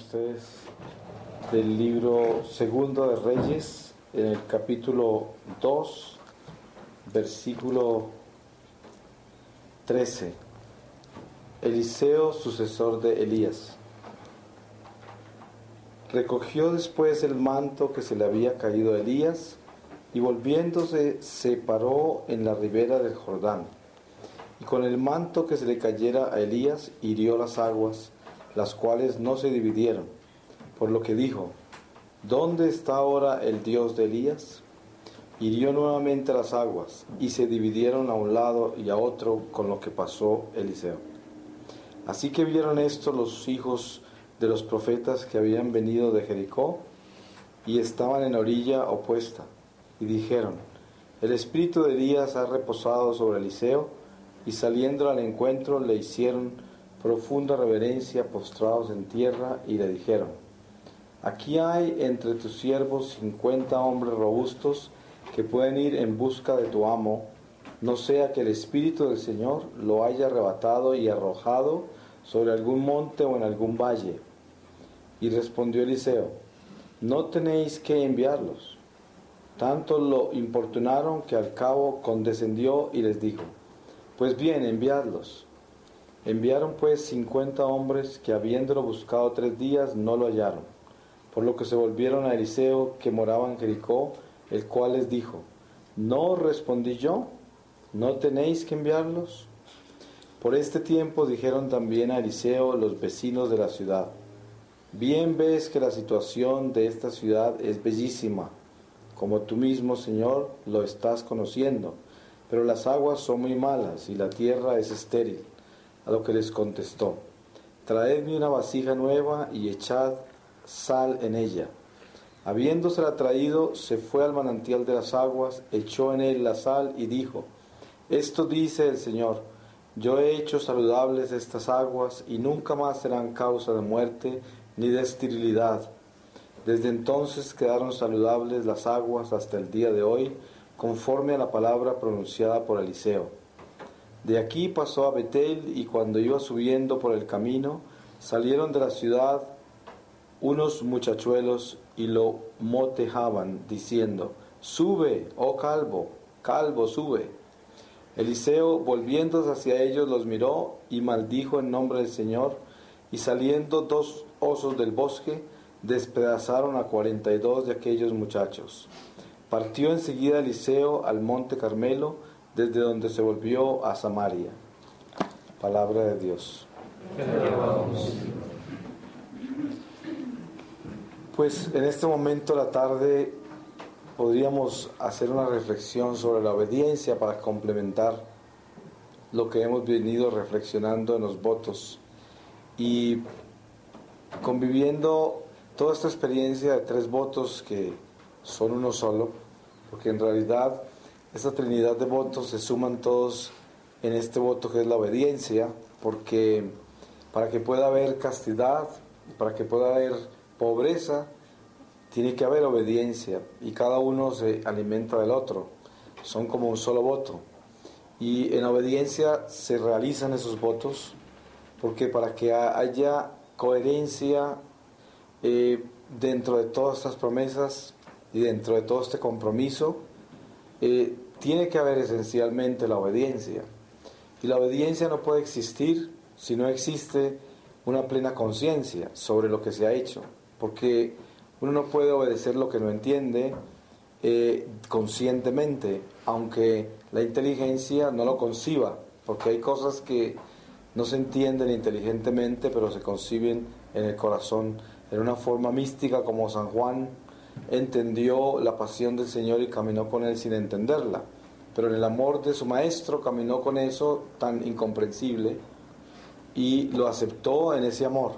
Ustedes del libro Segundo de Reyes, en el capítulo 2, versículo 13. Eliseo, sucesor de Elías. Recogió después el manto que se le había caído a Elías y volviéndose se paró en la ribera del Jordán. Y con el manto que se le cayera a Elías hirió las aguas las cuales no se dividieron, por lo que dijo, ¿dónde está ahora el Dios de Elías? Hirió nuevamente las aguas, y se dividieron a un lado y a otro con lo que pasó Eliseo. Así que vieron esto los hijos de los profetas que habían venido de Jericó, y estaban en la orilla opuesta, y dijeron, el espíritu de Elías ha reposado sobre Eliseo, y saliendo al encuentro le hicieron profunda reverencia postrados en tierra y le dijeron, aquí hay entre tus siervos cincuenta hombres robustos que pueden ir en busca de tu amo, no sea que el Espíritu del Señor lo haya arrebatado y arrojado sobre algún monte o en algún valle. Y respondió Eliseo, no tenéis que enviarlos. Tanto lo importunaron que al cabo condescendió y les dijo, pues bien, enviadlos. Enviaron pues cincuenta hombres que habiéndolo buscado tres días no lo hallaron, por lo que se volvieron a Eliseo que moraba en Jericó, el cual les dijo, ¿no respondí yo? ¿No tenéis que enviarlos? Por este tiempo dijeron también a Eliseo los vecinos de la ciudad, bien ves que la situación de esta ciudad es bellísima, como tú mismo, Señor, lo estás conociendo, pero las aguas son muy malas y la tierra es estéril. Lo que les contestó, traedme una vasija nueva y echad sal en ella. Habiéndosela traído, se fue al manantial de las aguas, echó en él la sal y dijo, Esto dice el Señor, yo he hecho saludables estas aguas y nunca más serán causa de muerte ni de esterilidad. Desde entonces quedaron saludables las aguas hasta el día de hoy, conforme a la palabra pronunciada por Eliseo. De aquí pasó a Betel y cuando iba subiendo por el camino, salieron de la ciudad unos muchachuelos y lo motejaban, diciendo, Sube, oh calvo, calvo, sube. Eliseo, volviéndose hacia ellos, los miró y maldijo en nombre del Señor, y saliendo dos osos del bosque, despedazaron a cuarenta y dos de aquellos muchachos. Partió enseguida Eliseo al monte Carmelo, desde donde se volvió a Samaria. Palabra de Dios. Pues en este momento de la tarde podríamos hacer una reflexión sobre la obediencia para complementar lo que hemos venido reflexionando en los votos y conviviendo toda esta experiencia de tres votos que son uno solo, porque en realidad esta trinidad de votos se suman todos en este voto que es la obediencia, porque para que pueda haber castidad, para que pueda haber pobreza, tiene que haber obediencia y cada uno se alimenta del otro. Son como un solo voto. Y en obediencia se realizan esos votos, porque para que haya coherencia eh, dentro de todas estas promesas y dentro de todo este compromiso, eh, tiene que haber esencialmente la obediencia. Y la obediencia no puede existir si no existe una plena conciencia sobre lo que se ha hecho, porque uno no puede obedecer lo que no entiende eh, conscientemente, aunque la inteligencia no lo conciba, porque hay cosas que no se entienden inteligentemente, pero se conciben en el corazón, en una forma mística como San Juan entendió la pasión del Señor y caminó con él sin entenderla, pero en el amor de su maestro caminó con eso tan incomprensible y lo aceptó en ese amor.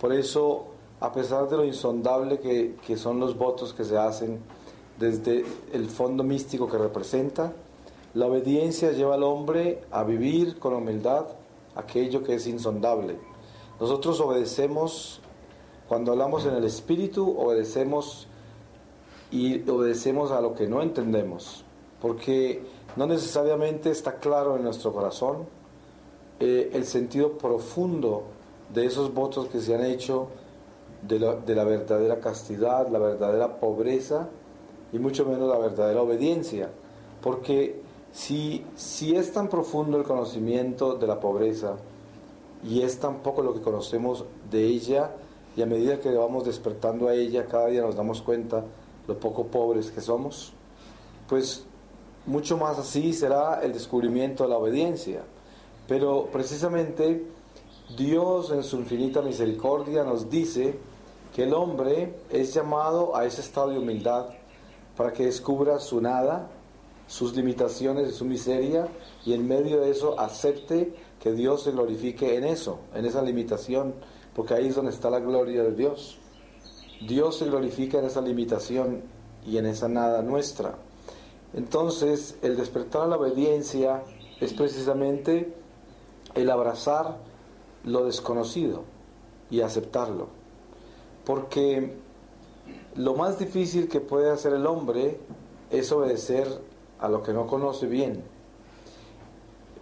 Por eso, a pesar de lo insondable que, que son los votos que se hacen desde el fondo místico que representa, la obediencia lleva al hombre a vivir con humildad aquello que es insondable. Nosotros obedecemos, cuando hablamos en el Espíritu, obedecemos y obedecemos a lo que no entendemos, porque no necesariamente está claro en nuestro corazón eh, el sentido profundo de esos votos que se han hecho de la, de la verdadera castidad, la verdadera pobreza y mucho menos la verdadera obediencia, porque si, si es tan profundo el conocimiento de la pobreza y es tan poco lo que conocemos de ella, y a medida que vamos despertando a ella, cada día nos damos cuenta lo poco pobres que somos, pues mucho más así será el descubrimiento de la obediencia. Pero precisamente Dios en su infinita misericordia nos dice que el hombre es llamado a ese estado de humildad para que descubra su nada sus limitaciones y su miseria y en medio de eso acepte que Dios se glorifique en eso, en esa limitación, porque ahí es donde está la gloria de Dios. Dios se glorifica en esa limitación y en esa nada nuestra. Entonces, el despertar a la obediencia es precisamente el abrazar lo desconocido y aceptarlo. Porque lo más difícil que puede hacer el hombre es obedecer a lo que no conoce bien.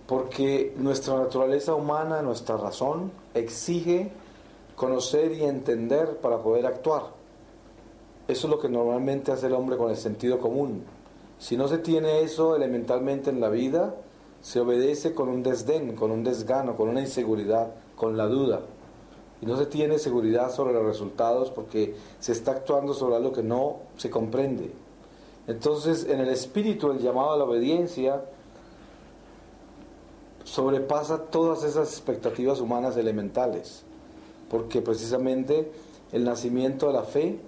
Porque nuestra naturaleza humana, nuestra razón, exige conocer y entender para poder actuar. Eso es lo que normalmente hace el hombre con el sentido común. Si no se tiene eso elementalmente en la vida, se obedece con un desdén, con un desgano, con una inseguridad, con la duda. Y no se tiene seguridad sobre los resultados porque se está actuando sobre algo que no se comprende. Entonces, en el espíritu, el llamado a la obediencia sobrepasa todas esas expectativas humanas elementales, porque precisamente el nacimiento de la fe,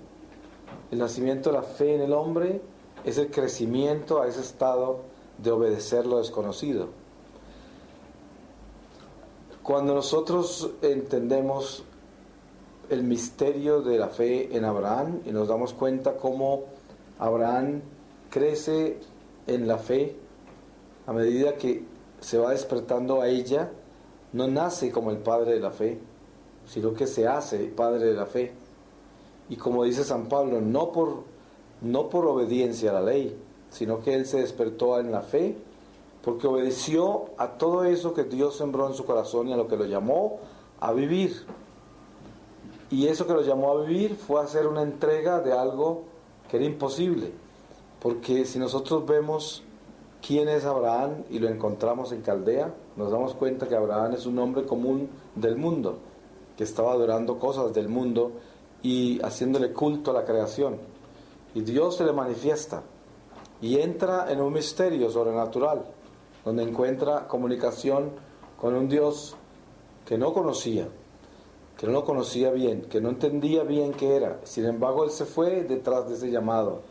el nacimiento de la fe en el hombre es el crecimiento a ese estado de obedecer lo desconocido. Cuando nosotros entendemos el misterio de la fe en Abraham y nos damos cuenta cómo Abraham crece en la fe a medida que se va despertando a ella, no nace como el padre de la fe, sino que se hace padre de la fe. Y como dice San Pablo, no por, no por obediencia a la ley, sino que él se despertó en la fe, porque obedeció a todo eso que Dios sembró en su corazón y a lo que lo llamó a vivir. Y eso que lo llamó a vivir fue hacer una entrega de algo que era imposible. Porque si nosotros vemos quién es Abraham y lo encontramos en Caldea, nos damos cuenta que Abraham es un hombre común del mundo, que estaba adorando cosas del mundo y haciéndole culto a la creación. Y Dios se le manifiesta y entra en un misterio sobrenatural, donde encuentra comunicación con un Dios que no conocía, que no lo conocía bien, que no entendía bien qué era. Sin embargo, él se fue detrás de ese llamado.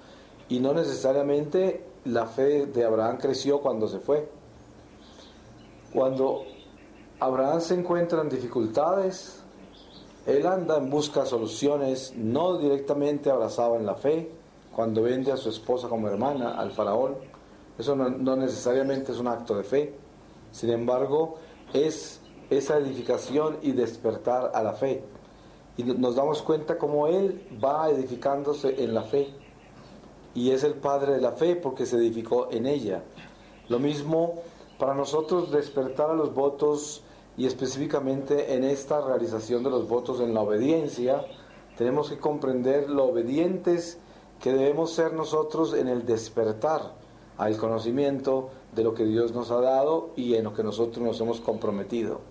Y no necesariamente la fe de Abraham creció cuando se fue. Cuando Abraham se encuentra en dificultades, él anda en busca de soluciones, no directamente abrazado en la fe, cuando vende a su esposa como hermana al faraón. Eso no, no necesariamente es un acto de fe. Sin embargo, es esa edificación y despertar a la fe. Y nos damos cuenta cómo Él va edificándose en la fe. Y es el Padre de la fe porque se edificó en ella. Lo mismo para nosotros despertar a los votos y específicamente en esta realización de los votos en la obediencia, tenemos que comprender lo obedientes que debemos ser nosotros en el despertar al conocimiento de lo que Dios nos ha dado y en lo que nosotros nos hemos comprometido.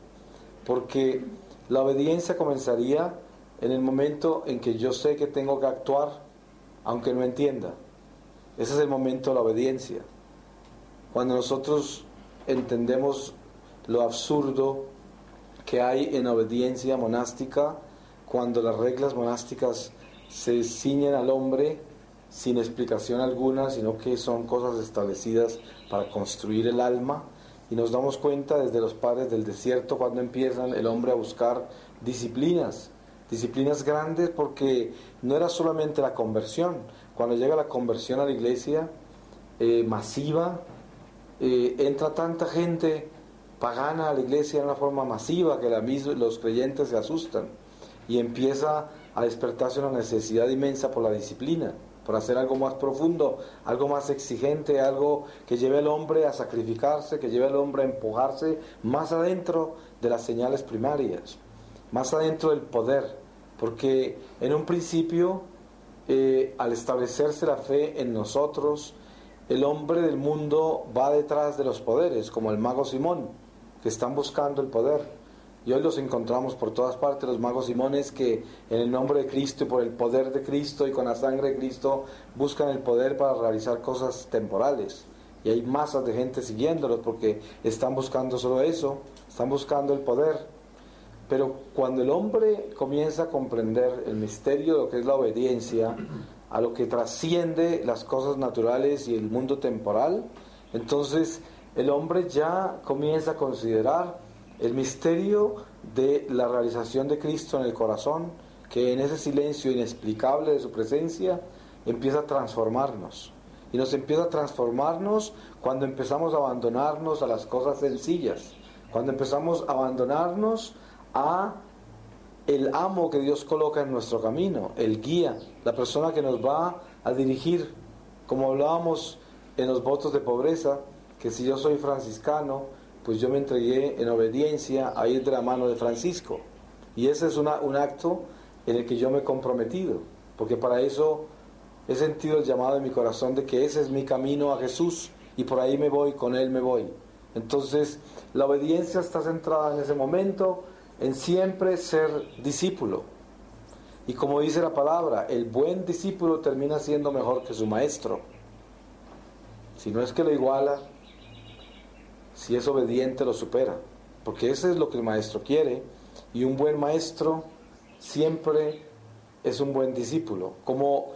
Porque la obediencia comenzaría en el momento en que yo sé que tengo que actuar, aunque no entienda. Ese es el momento de la obediencia. Cuando nosotros entendemos lo absurdo que hay en obediencia monástica, cuando las reglas monásticas se ciñen al hombre sin explicación alguna, sino que son cosas establecidas para construir el alma. Y nos damos cuenta desde los padres del desierto cuando empiezan el hombre a buscar disciplinas, disciplinas grandes porque no era solamente la conversión. Cuando llega la conversión a la iglesia eh, masiva, eh, entra tanta gente pagana a la iglesia de una forma masiva que la los creyentes se asustan y empieza a despertarse una necesidad inmensa por la disciplina por hacer algo más profundo, algo más exigente, algo que lleve al hombre a sacrificarse, que lleve al hombre a empujarse más adentro de las señales primarias, más adentro del poder, porque en un principio, eh, al establecerse la fe en nosotros, el hombre del mundo va detrás de los poderes, como el mago Simón, que están buscando el poder y hoy los encontramos por todas partes, los magos Simones que en el nombre de Cristo y por el poder de Cristo y con la sangre de Cristo buscan el poder para realizar cosas temporales. Y hay masas de gente siguiéndolos porque están buscando solo eso, están buscando el poder. Pero cuando el hombre comienza a comprender el misterio de lo que es la obediencia, a lo que trasciende las cosas naturales y el mundo temporal, entonces el hombre ya comienza a considerar el misterio de la realización de Cristo en el corazón, que en ese silencio inexplicable de su presencia empieza a transformarnos. Y nos empieza a transformarnos cuando empezamos a abandonarnos a las cosas sencillas, cuando empezamos a abandonarnos a el amo que Dios coloca en nuestro camino, el guía, la persona que nos va a dirigir, como hablábamos en los votos de pobreza, que si yo soy franciscano, pues yo me entregué en obediencia a ir de la mano de Francisco. Y ese es un acto en el que yo me he comprometido, porque para eso he sentido el llamado en mi corazón de que ese es mi camino a Jesús y por ahí me voy, con Él me voy. Entonces, la obediencia está centrada en ese momento en siempre ser discípulo. Y como dice la palabra, el buen discípulo termina siendo mejor que su maestro. Si no es que lo iguala, si es obediente lo supera, porque eso es lo que el maestro quiere y un buen maestro siempre es un buen discípulo. Como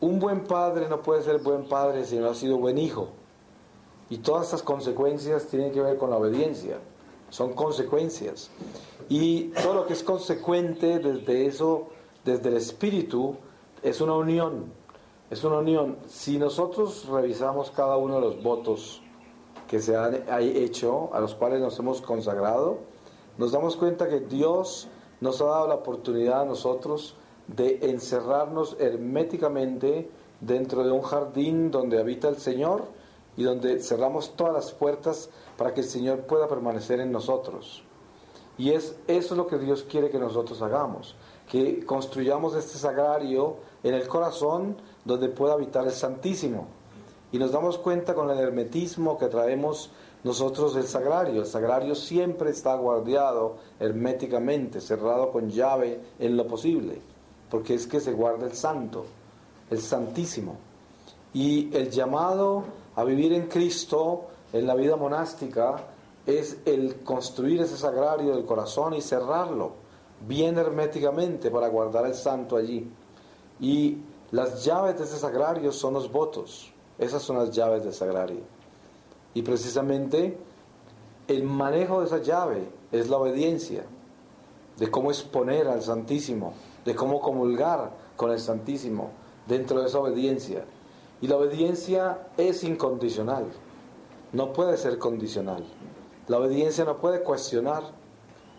un buen padre no puede ser buen padre si no ha sido buen hijo. Y todas estas consecuencias tienen que ver con la obediencia, son consecuencias. Y todo lo que es consecuente desde eso, desde el espíritu, es una unión, es una unión. Si nosotros revisamos cada uno de los votos, que se han hecho, a los cuales nos hemos consagrado, nos damos cuenta que Dios nos ha dado la oportunidad a nosotros de encerrarnos herméticamente dentro de un jardín donde habita el Señor y donde cerramos todas las puertas para que el Señor pueda permanecer en nosotros. Y es eso lo que Dios quiere que nosotros hagamos, que construyamos este sagrario en el corazón donde pueda habitar el Santísimo y nos damos cuenta con el hermetismo que traemos nosotros el sagrario. El sagrario siempre está guardado herméticamente, cerrado con llave en lo posible, porque es que se guarda el santo, el santísimo. Y el llamado a vivir en Cristo, en la vida monástica, es el construir ese sagrario del corazón y cerrarlo bien herméticamente para guardar el santo allí. Y las llaves de ese sagrario son los votos. Esas son las llaves del sagrario. Y precisamente el manejo de esa llave es la obediencia, de cómo exponer al Santísimo, de cómo comulgar con el Santísimo dentro de esa obediencia. Y la obediencia es incondicional, no puede ser condicional. La obediencia no puede cuestionar,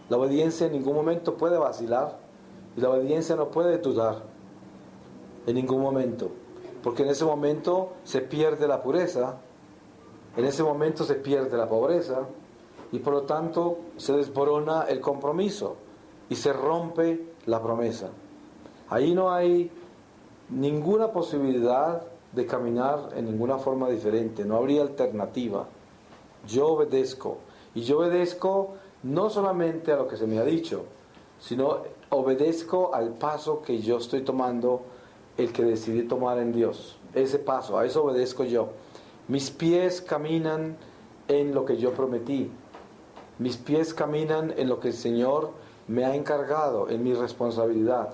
la obediencia en ningún momento puede vacilar y la obediencia no puede dudar en ningún momento porque en ese momento se pierde la pureza En ese momento se pierde la pobreza y por lo tanto se desborona el compromiso y se rompe la promesa. Ahí no hay ninguna posibilidad de caminar en ninguna forma diferente, no habría alternativa. Yo obedezco y yo obedezco no solamente a lo que se me ha dicho, sino obedezco al paso que yo estoy tomando, el que decidí tomar en Dios. Ese paso, a eso obedezco yo. Mis pies caminan en lo que yo prometí. Mis pies caminan en lo que el Señor me ha encargado, en mi responsabilidad.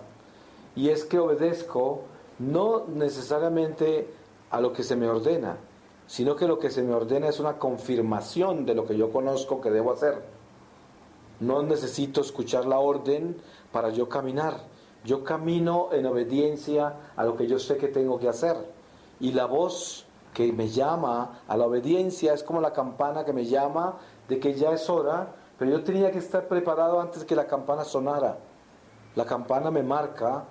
Y es que obedezco no necesariamente a lo que se me ordena, sino que lo que se me ordena es una confirmación de lo que yo conozco que debo hacer. No necesito escuchar la orden para yo caminar. Yo camino en obediencia a lo que yo sé que tengo que hacer. Y la voz que me llama a la obediencia es como la campana que me llama de que ya es hora, pero yo tenía que estar preparado antes que la campana sonara. La campana me marca,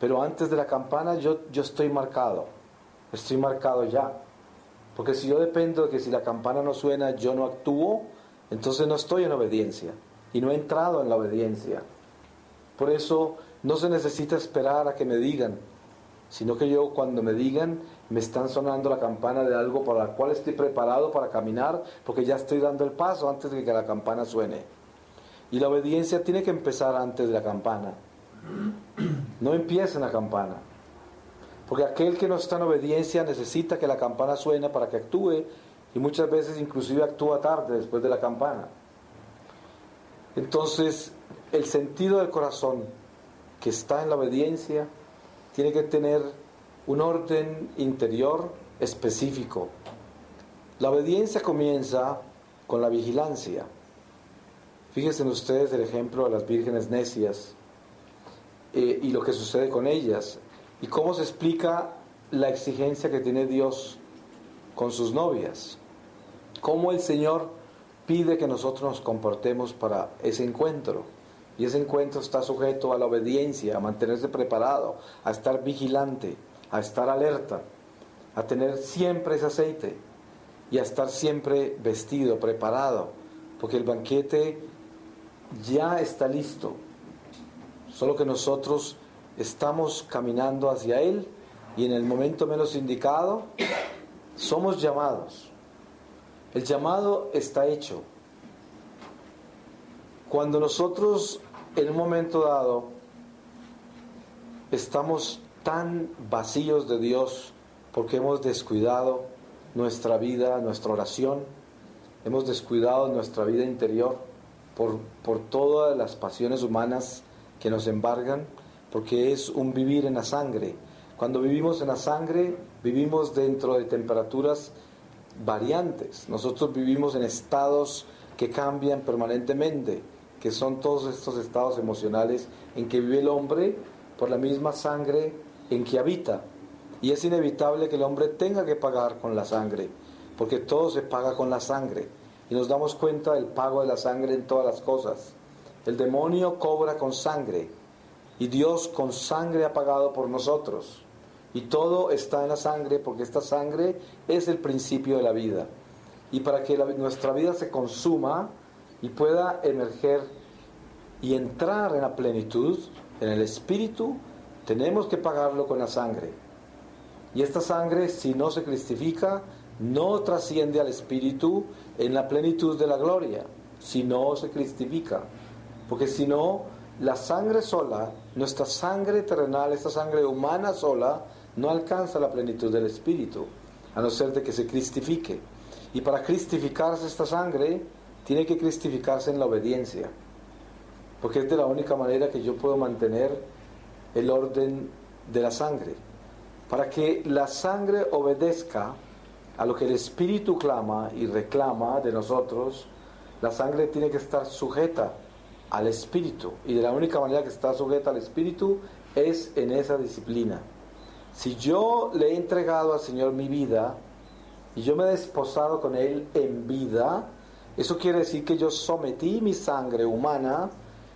pero antes de la campana yo, yo estoy marcado. Estoy marcado ya. Porque si yo dependo de que si la campana no suena yo no actúo, entonces no estoy en obediencia. Y no he entrado en la obediencia. Por eso no se necesita esperar a que me digan, sino que yo cuando me digan me están sonando la campana de algo para la cual estoy preparado para caminar, porque ya estoy dando el paso antes de que la campana suene. Y la obediencia tiene que empezar antes de la campana. No empieza en la campana. Porque aquel que no está en obediencia necesita que la campana suene para que actúe y muchas veces inclusive actúa tarde después de la campana. Entonces, el sentido del corazón que está en la obediencia tiene que tener un orden interior específico. La obediencia comienza con la vigilancia. Fíjense ustedes el ejemplo de las vírgenes necias eh, y lo que sucede con ellas y cómo se explica la exigencia que tiene Dios con sus novias. Cómo el Señor pide que nosotros nos comportemos para ese encuentro. Y ese encuentro está sujeto a la obediencia, a mantenerse preparado, a estar vigilante, a estar alerta, a tener siempre ese aceite y a estar siempre vestido, preparado, porque el banquete ya está listo. Solo que nosotros estamos caminando hacia Él y en el momento menos indicado somos llamados. El llamado está hecho. Cuando nosotros en un momento dado estamos tan vacíos de Dios porque hemos descuidado nuestra vida, nuestra oración, hemos descuidado nuestra vida interior por, por todas las pasiones humanas que nos embargan, porque es un vivir en la sangre. Cuando vivimos en la sangre, vivimos dentro de temperaturas variantes. Nosotros vivimos en estados que cambian permanentemente, que son todos estos estados emocionales en que vive el hombre por la misma sangre en que habita. Y es inevitable que el hombre tenga que pagar con la sangre, porque todo se paga con la sangre. Y nos damos cuenta del pago de la sangre en todas las cosas. El demonio cobra con sangre, y Dios con sangre ha pagado por nosotros. Y todo está en la sangre porque esta sangre es el principio de la vida. Y para que nuestra vida se consuma y pueda emerger y entrar en la plenitud, en el espíritu, tenemos que pagarlo con la sangre. Y esta sangre, si no se cristifica, no trasciende al espíritu en la plenitud de la gloria, si no se cristifica. Porque si no, la sangre sola, nuestra sangre terrenal, esta sangre humana sola, no alcanza la plenitud del Espíritu, a no ser de que se cristifique. Y para cristificarse esta sangre, tiene que cristificarse en la obediencia, porque es de la única manera que yo puedo mantener el orden de la sangre. Para que la sangre obedezca a lo que el Espíritu clama y reclama de nosotros, la sangre tiene que estar sujeta al Espíritu. Y de la única manera que está sujeta al Espíritu es en esa disciplina. Si yo le he entregado al Señor mi vida y yo me he desposado con Él en vida, eso quiere decir que yo sometí mi sangre humana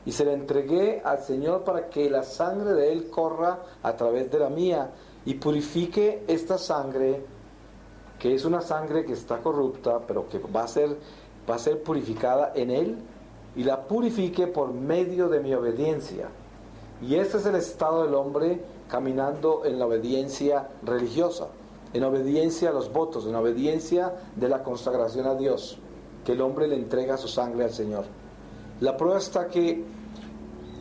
y se la entregué al Señor para que la sangre de Él corra a través de la mía y purifique esta sangre que es una sangre que está corrupta, pero que va a ser, va a ser purificada en Él y la purifique por medio de mi obediencia. Y ese es el estado del hombre caminando en la obediencia religiosa, en obediencia a los votos, en obediencia de la consagración a Dios, que el hombre le entrega su sangre al Señor. La prueba está que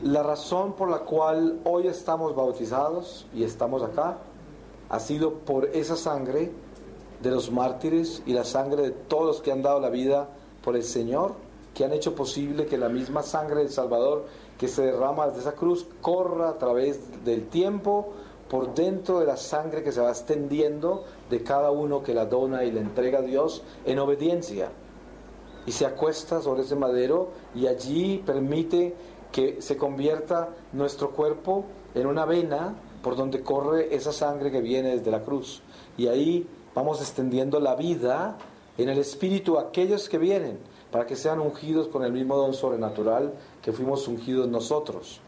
la razón por la cual hoy estamos bautizados y estamos acá ha sido por esa sangre de los mártires y la sangre de todos los que han dado la vida por el Señor, que han hecho posible que la misma sangre del Salvador que se derrama desde esa cruz corra a través del tiempo por dentro de la sangre que se va extendiendo de cada uno que la dona y la entrega a Dios en obediencia. Y se acuesta sobre ese madero y allí permite que se convierta nuestro cuerpo en una vena por donde corre esa sangre que viene desde la cruz. Y ahí vamos extendiendo la vida en el espíritu a aquellos que vienen para que sean ungidos con el mismo don sobrenatural que fuimos ungidos nosotros.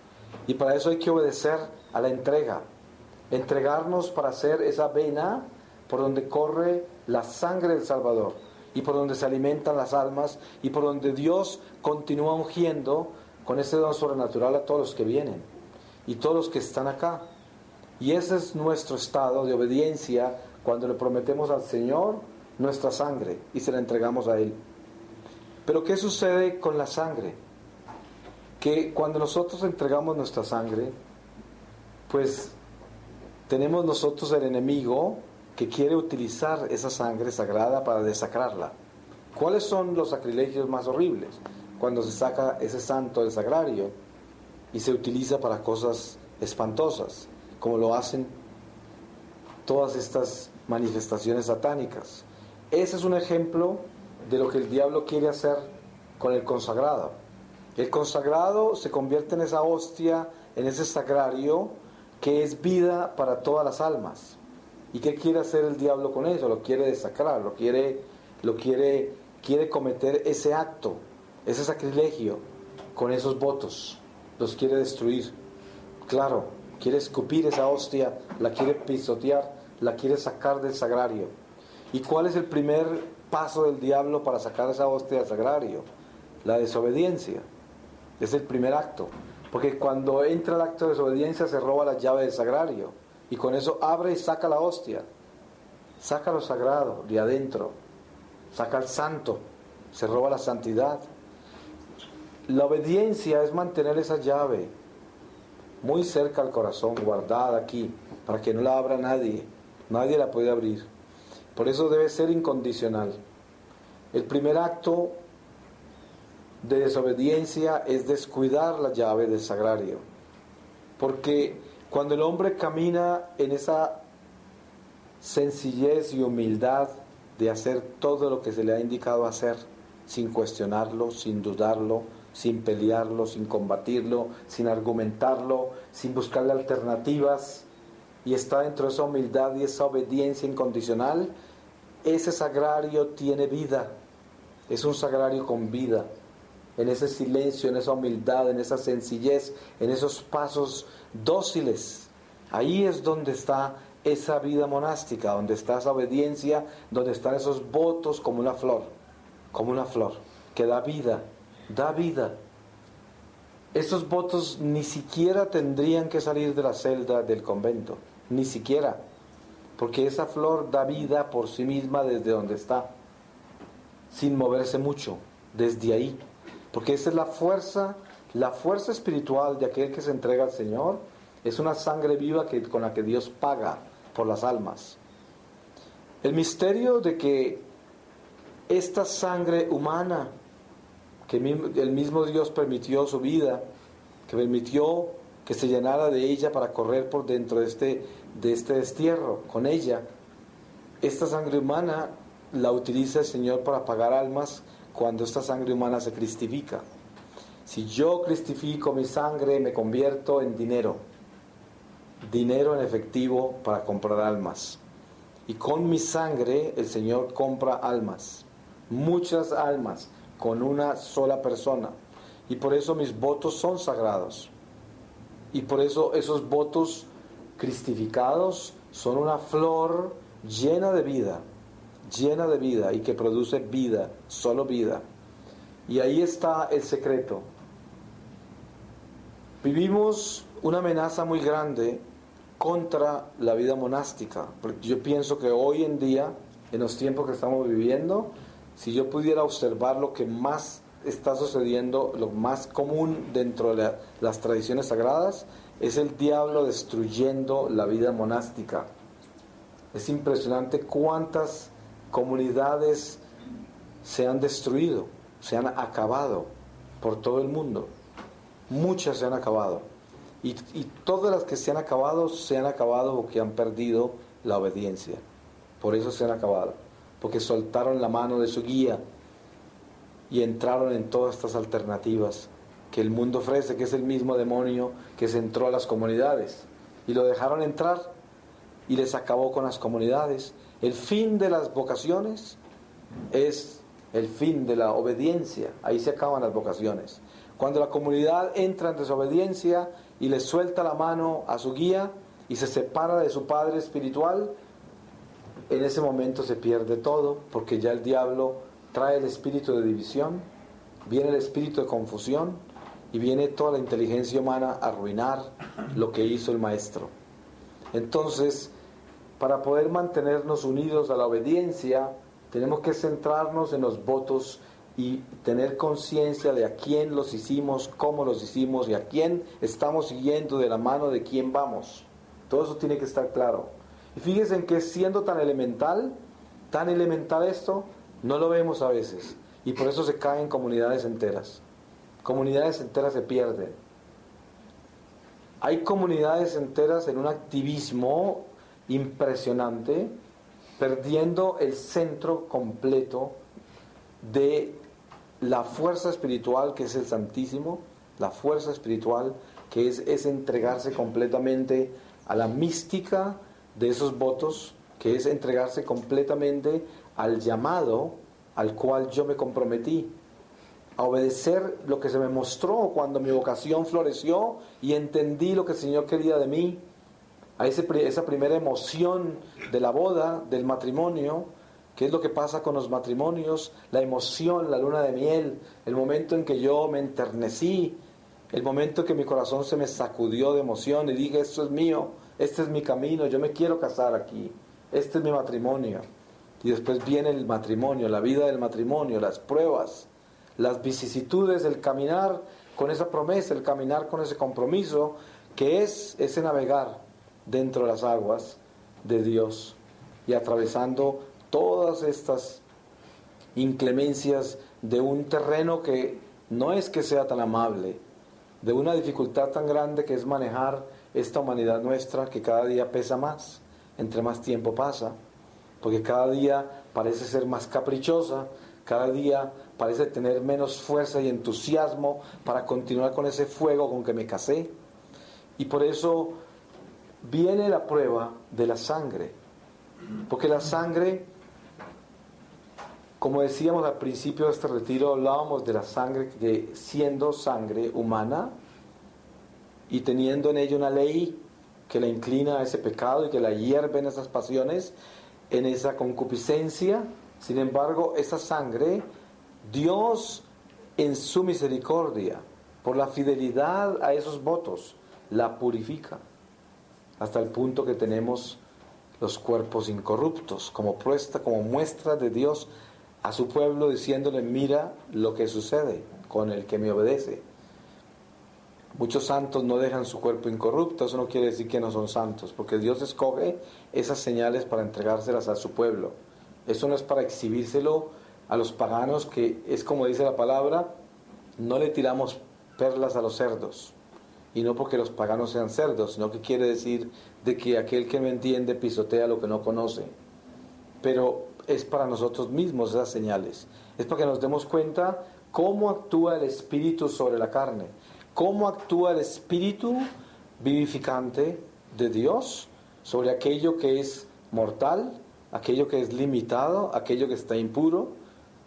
Y para eso hay que obedecer a la entrega, entregarnos para ser esa vena por donde corre la sangre del Salvador y por donde se alimentan las almas y por donde Dios continúa ungiendo con ese don sobrenatural a todos los que vienen y todos los que están acá. Y ese es nuestro estado de obediencia cuando le prometemos al Señor nuestra sangre y se la entregamos a Él. Pero ¿qué sucede con la sangre? que cuando nosotros entregamos nuestra sangre, pues tenemos nosotros el enemigo que quiere utilizar esa sangre sagrada para desacrarla. ¿Cuáles son los sacrilegios más horribles? Cuando se saca ese santo del sagrario y se utiliza para cosas espantosas, como lo hacen todas estas manifestaciones satánicas. Ese es un ejemplo de lo que el diablo quiere hacer con el consagrado. El consagrado se convierte en esa hostia, en ese sagrario que es vida para todas las almas. ¿Y qué quiere hacer el diablo con eso? Lo quiere desacrar, lo quiere, lo quiere, quiere cometer ese acto, ese sacrilegio con esos votos. Los quiere destruir. Claro, quiere escupir esa hostia, la quiere pisotear, la quiere sacar del sagrario. ¿Y cuál es el primer paso del diablo para sacar esa hostia del sagrario? La desobediencia. Es el primer acto. Porque cuando entra el acto de desobediencia se roba la llave del sagrario. Y con eso abre y saca la hostia. Saca lo sagrado de adentro. Saca el santo. Se roba la santidad. La obediencia es mantener esa llave muy cerca al corazón, guardada aquí, para que no la abra nadie. Nadie la puede abrir. Por eso debe ser incondicional. El primer acto de desobediencia es descuidar la llave del sagrario. Porque cuando el hombre camina en esa sencillez y humildad de hacer todo lo que se le ha indicado hacer, sin cuestionarlo, sin dudarlo, sin pelearlo, sin combatirlo, sin argumentarlo, sin buscarle alternativas, y está dentro de esa humildad y esa obediencia incondicional, ese sagrario tiene vida, es un sagrario con vida en ese silencio, en esa humildad, en esa sencillez, en esos pasos dóciles. Ahí es donde está esa vida monástica, donde está esa obediencia, donde están esos votos como una flor, como una flor, que da vida, da vida. Esos votos ni siquiera tendrían que salir de la celda del convento, ni siquiera, porque esa flor da vida por sí misma desde donde está, sin moverse mucho, desde ahí. Porque esa es la fuerza, la fuerza espiritual de aquel que se entrega al Señor, es una sangre viva que, con la que Dios paga por las almas. El misterio de que esta sangre humana, que el mismo Dios permitió su vida, que permitió que se llenara de ella para correr por dentro de este, de este destierro con ella, esta sangre humana la utiliza el Señor para pagar almas cuando esta sangre humana se cristifica. Si yo cristifico mi sangre, me convierto en dinero, dinero en efectivo para comprar almas. Y con mi sangre el Señor compra almas, muchas almas, con una sola persona. Y por eso mis votos son sagrados. Y por eso esos votos cristificados son una flor llena de vida, llena de vida y que produce vida, solo vida. Y ahí está el secreto. Vivimos una amenaza muy grande contra la vida monástica. Yo pienso que hoy en día, en los tiempos que estamos viviendo, si yo pudiera observar lo que más está sucediendo, lo más común dentro de las tradiciones sagradas, es el diablo destruyendo la vida monástica. Es impresionante cuántas comunidades se han destruido, se han acabado por todo el mundo. Muchas se han acabado. Y, todas las que se han acabado, se han acabado porque han perdido la obediencia. Por eso se han acabado. Porque soltaron la mano de su guía y entraron en todas estas alternativas que el mundo ofrece, que es el mismo demonio que se entró a las comunidades. Y lo dejaron entrar y les acabó con las comunidades. El fin de las vocaciones es el fin de la obediencia. Ahí se acaban las vocaciones. Cuando la comunidad entra en desobediencia y le suelta la mano a su guía y se separa de su padre espiritual, en ese momento se pierde todo porque ya el diablo trae el espíritu de división, viene el espíritu de confusión y viene toda la inteligencia humana a arruinar lo que hizo el maestro. Entonces, para poder mantenernos unidos a la obediencia, tenemos que centrarnos en los votos y tener conciencia de a quién los hicimos, cómo los hicimos y a quién estamos siguiendo de la mano de quién vamos. Todo eso tiene que estar claro. Y fíjense en que siendo tan elemental, tan elemental esto, no lo vemos a veces. Y por eso se caen comunidades enteras. Comunidades enteras se pierden. Hay comunidades enteras en un activismo impresionante, perdiendo el centro completo de la fuerza espiritual que es el Santísimo, la fuerza espiritual que es, es entregarse completamente a la mística de esos votos, que es entregarse completamente al llamado al cual yo me comprometí, a obedecer lo que se me mostró cuando mi vocación floreció y entendí lo que el Señor quería de mí, a ese, esa primera emoción de la boda, del matrimonio, ¿Qué es lo que pasa con los matrimonios? La emoción, la luna de miel, el momento en que yo me enternecí, el momento en que mi corazón se me sacudió de emoción y dije, esto es mío, este es mi camino, yo me quiero casar aquí, este es mi matrimonio. Y después viene el matrimonio, la vida del matrimonio, las pruebas, las vicisitudes, el caminar con esa promesa, el caminar con ese compromiso, que es ese navegar dentro de las aguas de Dios y atravesando todas estas inclemencias de un terreno que no es que sea tan amable, de una dificultad tan grande que es manejar esta humanidad nuestra que cada día pesa más, entre más tiempo pasa, porque cada día parece ser más caprichosa, cada día parece tener menos fuerza y entusiasmo para continuar con ese fuego con que me casé. Y por eso viene la prueba de la sangre, porque la sangre como decíamos al principio de este retiro, hablábamos de la sangre que siendo sangre humana y teniendo en ella una ley que la inclina a ese pecado y que la hierve en esas pasiones, en esa concupiscencia, sin embargo, esa sangre, Dios en su misericordia, por la fidelidad a esos votos, la purifica hasta el punto que tenemos los cuerpos incorruptos como, como muestra de Dios a su pueblo diciéndole, mira lo que sucede con el que me obedece. Muchos santos no dejan su cuerpo incorrupto, eso no quiere decir que no son santos, porque Dios escoge esas señales para entregárselas a su pueblo. Eso no es para exhibírselo a los paganos, que es como dice la palabra, no le tiramos perlas a los cerdos. Y no porque los paganos sean cerdos, sino que quiere decir de que aquel que no entiende pisotea lo que no conoce. Pero es para nosotros mismos esas señales. Es para que nos demos cuenta cómo actúa el Espíritu sobre la carne, cómo actúa el Espíritu vivificante de Dios sobre aquello que es mortal, aquello que es limitado, aquello que está impuro,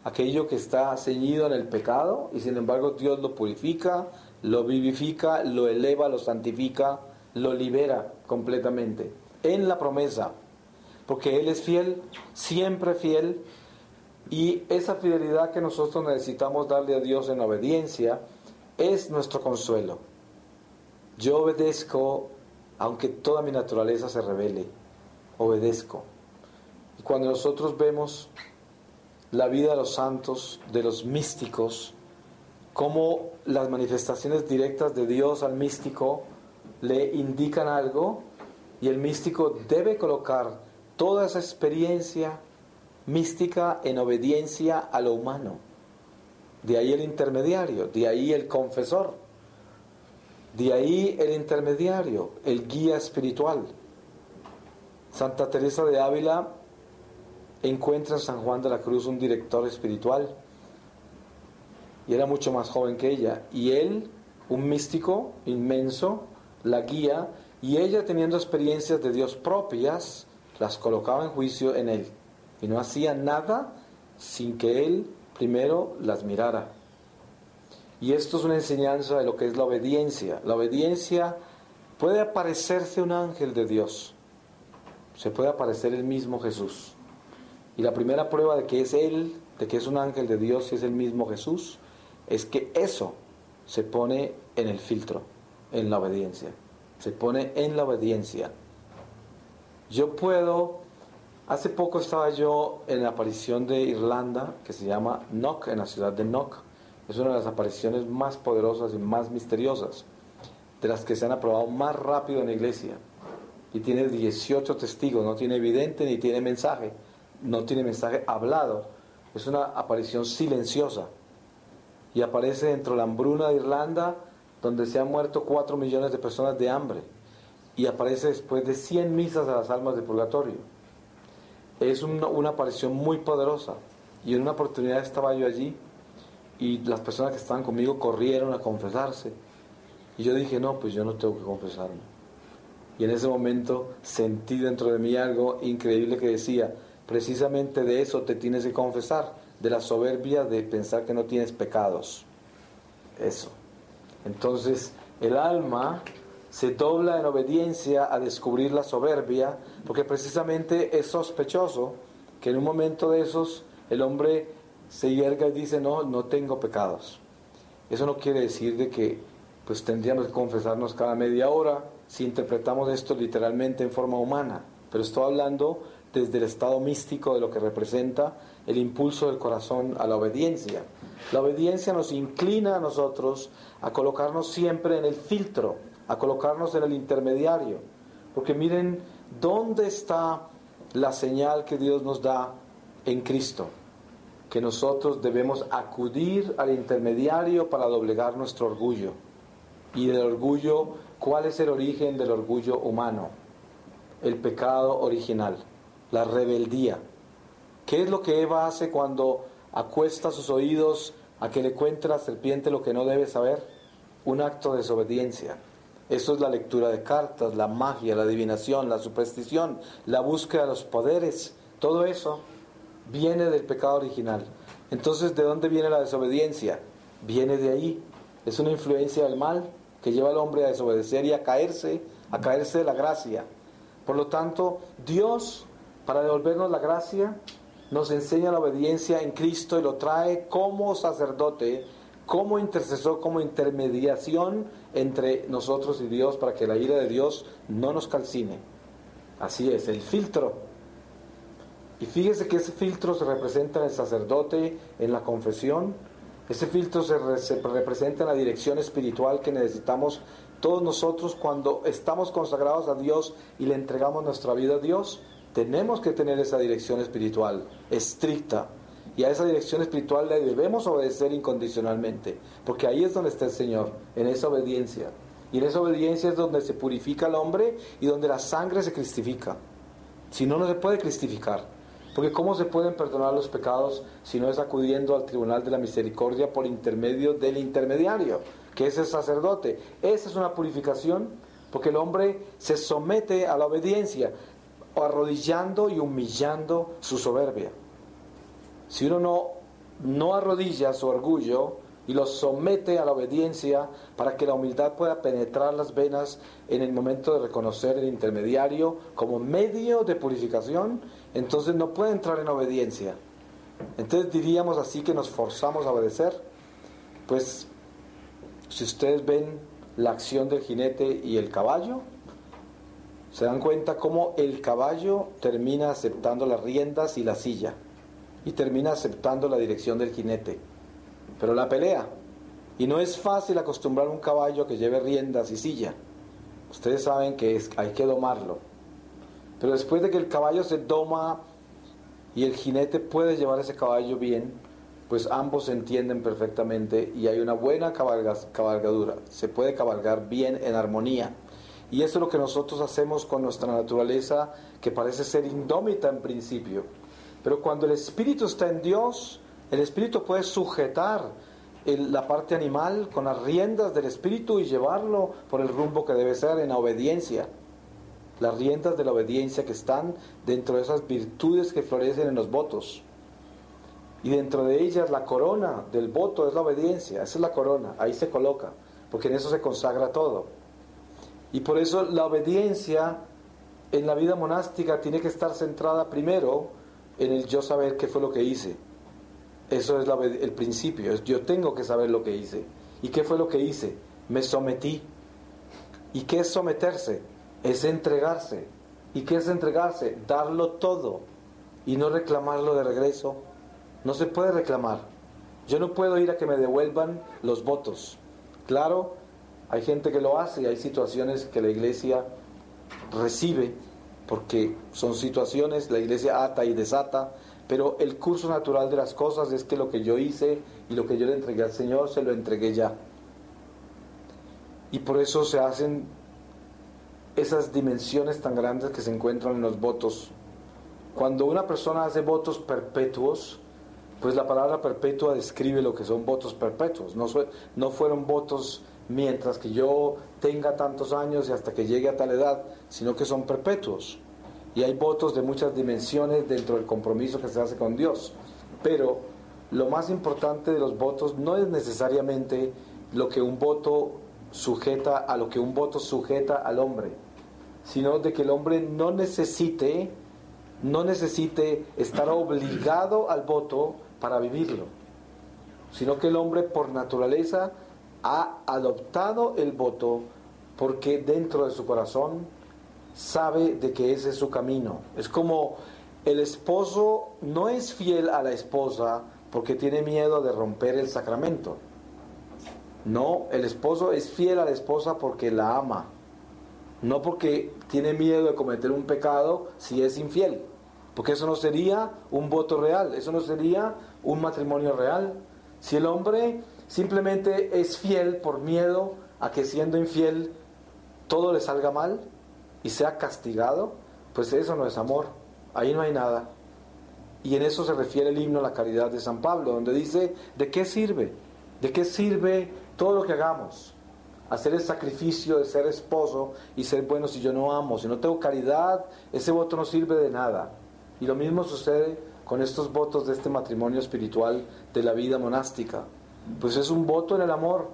aquello que está ceñido en el pecado, y sin embargo Dios lo purifica, lo vivifica, lo eleva, lo santifica, lo libera completamente, en la promesa porque Él es fiel, siempre fiel, y esa fidelidad que nosotros necesitamos darle a Dios en obediencia es nuestro consuelo. Yo obedezco aunque toda mi naturaleza se revele, obedezco. Y cuando nosotros vemos la vida de los santos, de los místicos, cómo las manifestaciones directas de Dios al místico le indican algo y el místico debe colocar toda esa experiencia mística en obediencia a lo humano. De ahí el intermediario, de ahí el confesor, de ahí el intermediario, el guía espiritual. Santa Teresa de Ávila encuentra en San Juan de la Cruz un director espiritual y era mucho más joven que ella. Y él, un místico inmenso, la guía y ella teniendo experiencias de Dios propias, las colocaba en juicio en él y no hacía nada sin que él primero las mirara. Y esto es una enseñanza de lo que es la obediencia. La obediencia puede aparecerse un ángel de Dios, se puede aparecer el mismo Jesús. Y la primera prueba de que es Él, de que es un ángel de Dios y es el mismo Jesús, es que eso se pone en el filtro, en la obediencia. Se pone en la obediencia. Yo puedo, hace poco estaba yo en la aparición de Irlanda, que se llama Knock, en la ciudad de Knock. Es una de las apariciones más poderosas y más misteriosas, de las que se han aprobado más rápido en la iglesia. Y tiene 18 testigos, no tiene evidente ni tiene mensaje, no tiene mensaje hablado. Es una aparición silenciosa. Y aparece dentro de la hambruna de Irlanda, donde se han muerto 4 millones de personas de hambre y aparece después de 100 misas a las almas de purgatorio. Es una, una, aparición muy poderosa. Y en una oportunidad estaba yo allí y las personas que estaban conmigo corrieron a confesarse. Y yo dije, no, pues yo no tengo que confesarme. Y en ese momento sentí dentro de mí algo increíble que decía, precisamente de eso te tienes que confesar, de la soberbia de pensar que no tienes pecados. Eso. Entonces, el alma se dobla en obediencia a descubrir la soberbia, porque precisamente es sospechoso que en un momento de esos el hombre se hierga y dice, no, no tengo pecados. Eso no quiere decir de que pues tendríamos que confesarnos cada media hora si interpretamos esto literalmente en forma humana, pero estoy hablando desde el estado místico de lo que representa el impulso del corazón a la obediencia. La obediencia nos inclina a nosotros a colocarnos siempre en el filtro, a colocarnos en el intermediario. Porque miren, ¿dónde está la señal que Dios nos da en Cristo? Que nosotros debemos acudir al intermediario para doblegar nuestro orgullo. Y del orgullo, ¿cuál es el origen del orgullo humano? El pecado original, la rebeldía. ¿Qué es lo que Eva hace cuando acuesta sus oídos a que le cuente la serpiente lo que no debe saber? Un acto de desobediencia. Eso es la lectura de cartas, la magia, la adivinación, la superstición, la búsqueda de los poderes. Todo eso viene del pecado original. Entonces, ¿de dónde viene la desobediencia? Viene de ahí. Es una influencia del mal que lleva al hombre a desobedecer y a caerse, a caerse de la gracia. Por lo tanto, Dios, para devolvernos la gracia, nos enseña la obediencia en Cristo y lo trae como sacerdote como intercesor, como intermediación entre nosotros y Dios para que la ira de Dios no nos calcine. Así es, el filtro. Y fíjese que ese filtro se representa en el sacerdote, en la confesión. Ese filtro se, se representa en la dirección espiritual que necesitamos todos nosotros cuando estamos consagrados a Dios y le entregamos nuestra vida a Dios. Tenemos que tener esa dirección espiritual estricta, y a esa dirección espiritual le debemos obedecer incondicionalmente, porque ahí es donde está el Señor, en esa obediencia. Y en esa obediencia es donde se purifica el hombre y donde la sangre se cristifica. Si no, no se puede cristificar. Porque ¿cómo se pueden perdonar los pecados si no es acudiendo al tribunal de la misericordia por intermedio del intermediario, que es el sacerdote? Esa es una purificación, porque el hombre se somete a la obediencia, arrodillando y humillando su soberbia. Si uno no, no arrodilla su orgullo, y los somete a la obediencia para que la humildad pueda penetrar las venas en el momento de reconocer el intermediario como medio de purificación, entonces no puede entrar en obediencia. Entonces diríamos así que nos forzamos a obedecer. Pues si ustedes ven la acción del jinete y el caballo, se dan cuenta cómo el caballo termina aceptando las riendas y la silla y termina aceptando la dirección del jinete. Pero la pelea. Y no es fácil acostumbrar un caballo que lleve riendas y silla. Ustedes saben que hay que domarlo. Pero después de que el caballo se doma y el jinete puede llevar ese caballo bien, pues ambos se entienden perfectamente y hay una buena cabalgadura. Se puede cabalgar bien en armonía. Y eso es lo que nosotros hacemos con nuestra naturaleza, que parece ser indómita en principio. Pero cuando el espíritu está en Dios, el espíritu puede sujetar la parte animal con las riendas del espíritu y llevarlo por el rumbo que debe ser en obediencia. Las riendas de la obediencia que están dentro de esas virtudes que florecen en los votos. Y dentro de ellas la corona del voto es la obediencia, esa es la corona, ahí se coloca, porque en eso se consagra todo. Y por eso la obediencia en la vida monástica tiene que estar centrada primero en el yo saber qué fue lo que hice. Eso es el principio, yo tengo que saber lo que hice. ¿Y qué fue lo que hice? Me sometí. ¿Y qué es someterse? Es entregarse. ¿Y qué es entregarse? Darlo todo y no reclamarlo de regreso no se puede reclamar. Yo no puedo ir a que me devuelvan los votos. Claro, hay gente que lo hace y hay situaciones que la iglesia recibe porque son situaciones, la iglesia ata y desata, pero el curso natural de las cosas es que lo que yo hice y lo que yo le entregué al Señor se lo entregué ya. Y por eso se hacen esas dimensiones tan grandes que se encuentran en los votos. Cuando una persona hace votos perpetuos, pues la palabra perpetua describe lo que son votos perpetuos. No, no fueron votos mientras que yo tenga tantos años y hasta que llegue a tal edad, sino que son perpetuos. Y hay votos de muchas dimensiones dentro del compromiso que se hace con Dios. Pero lo más importante de los votos no es necesariamente lo que un voto sujeta a lo que un voto sujeta al hombre, sino de que el hombre no necesite no necesite estar obligado al voto para vivirlo, sino que el hombre por naturaleza ha adoptado el voto porque dentro de su corazón sabe de que ese es su camino. Es como el esposo no es fiel a la esposa porque tiene miedo de romper el sacramento. No, el esposo es fiel a la esposa porque la ama, no porque tiene miedo de cometer un pecado si es infiel. Porque eso no sería un voto real, eso no sería un matrimonio real. Si el hombre simplemente es fiel por miedo a que siendo infiel todo le salga mal y sea castigado, pues eso no es amor, ahí no hay nada. Y en eso se refiere el himno a la caridad de San Pablo, donde dice, ¿de qué sirve? ¿De qué sirve todo lo que hagamos? Hacer el sacrificio de ser esposo y ser bueno si yo no amo, si no tengo caridad, ese voto no sirve de nada. Y lo mismo sucede con estos votos de este matrimonio espiritual de la vida monástica. Pues es un voto en el amor,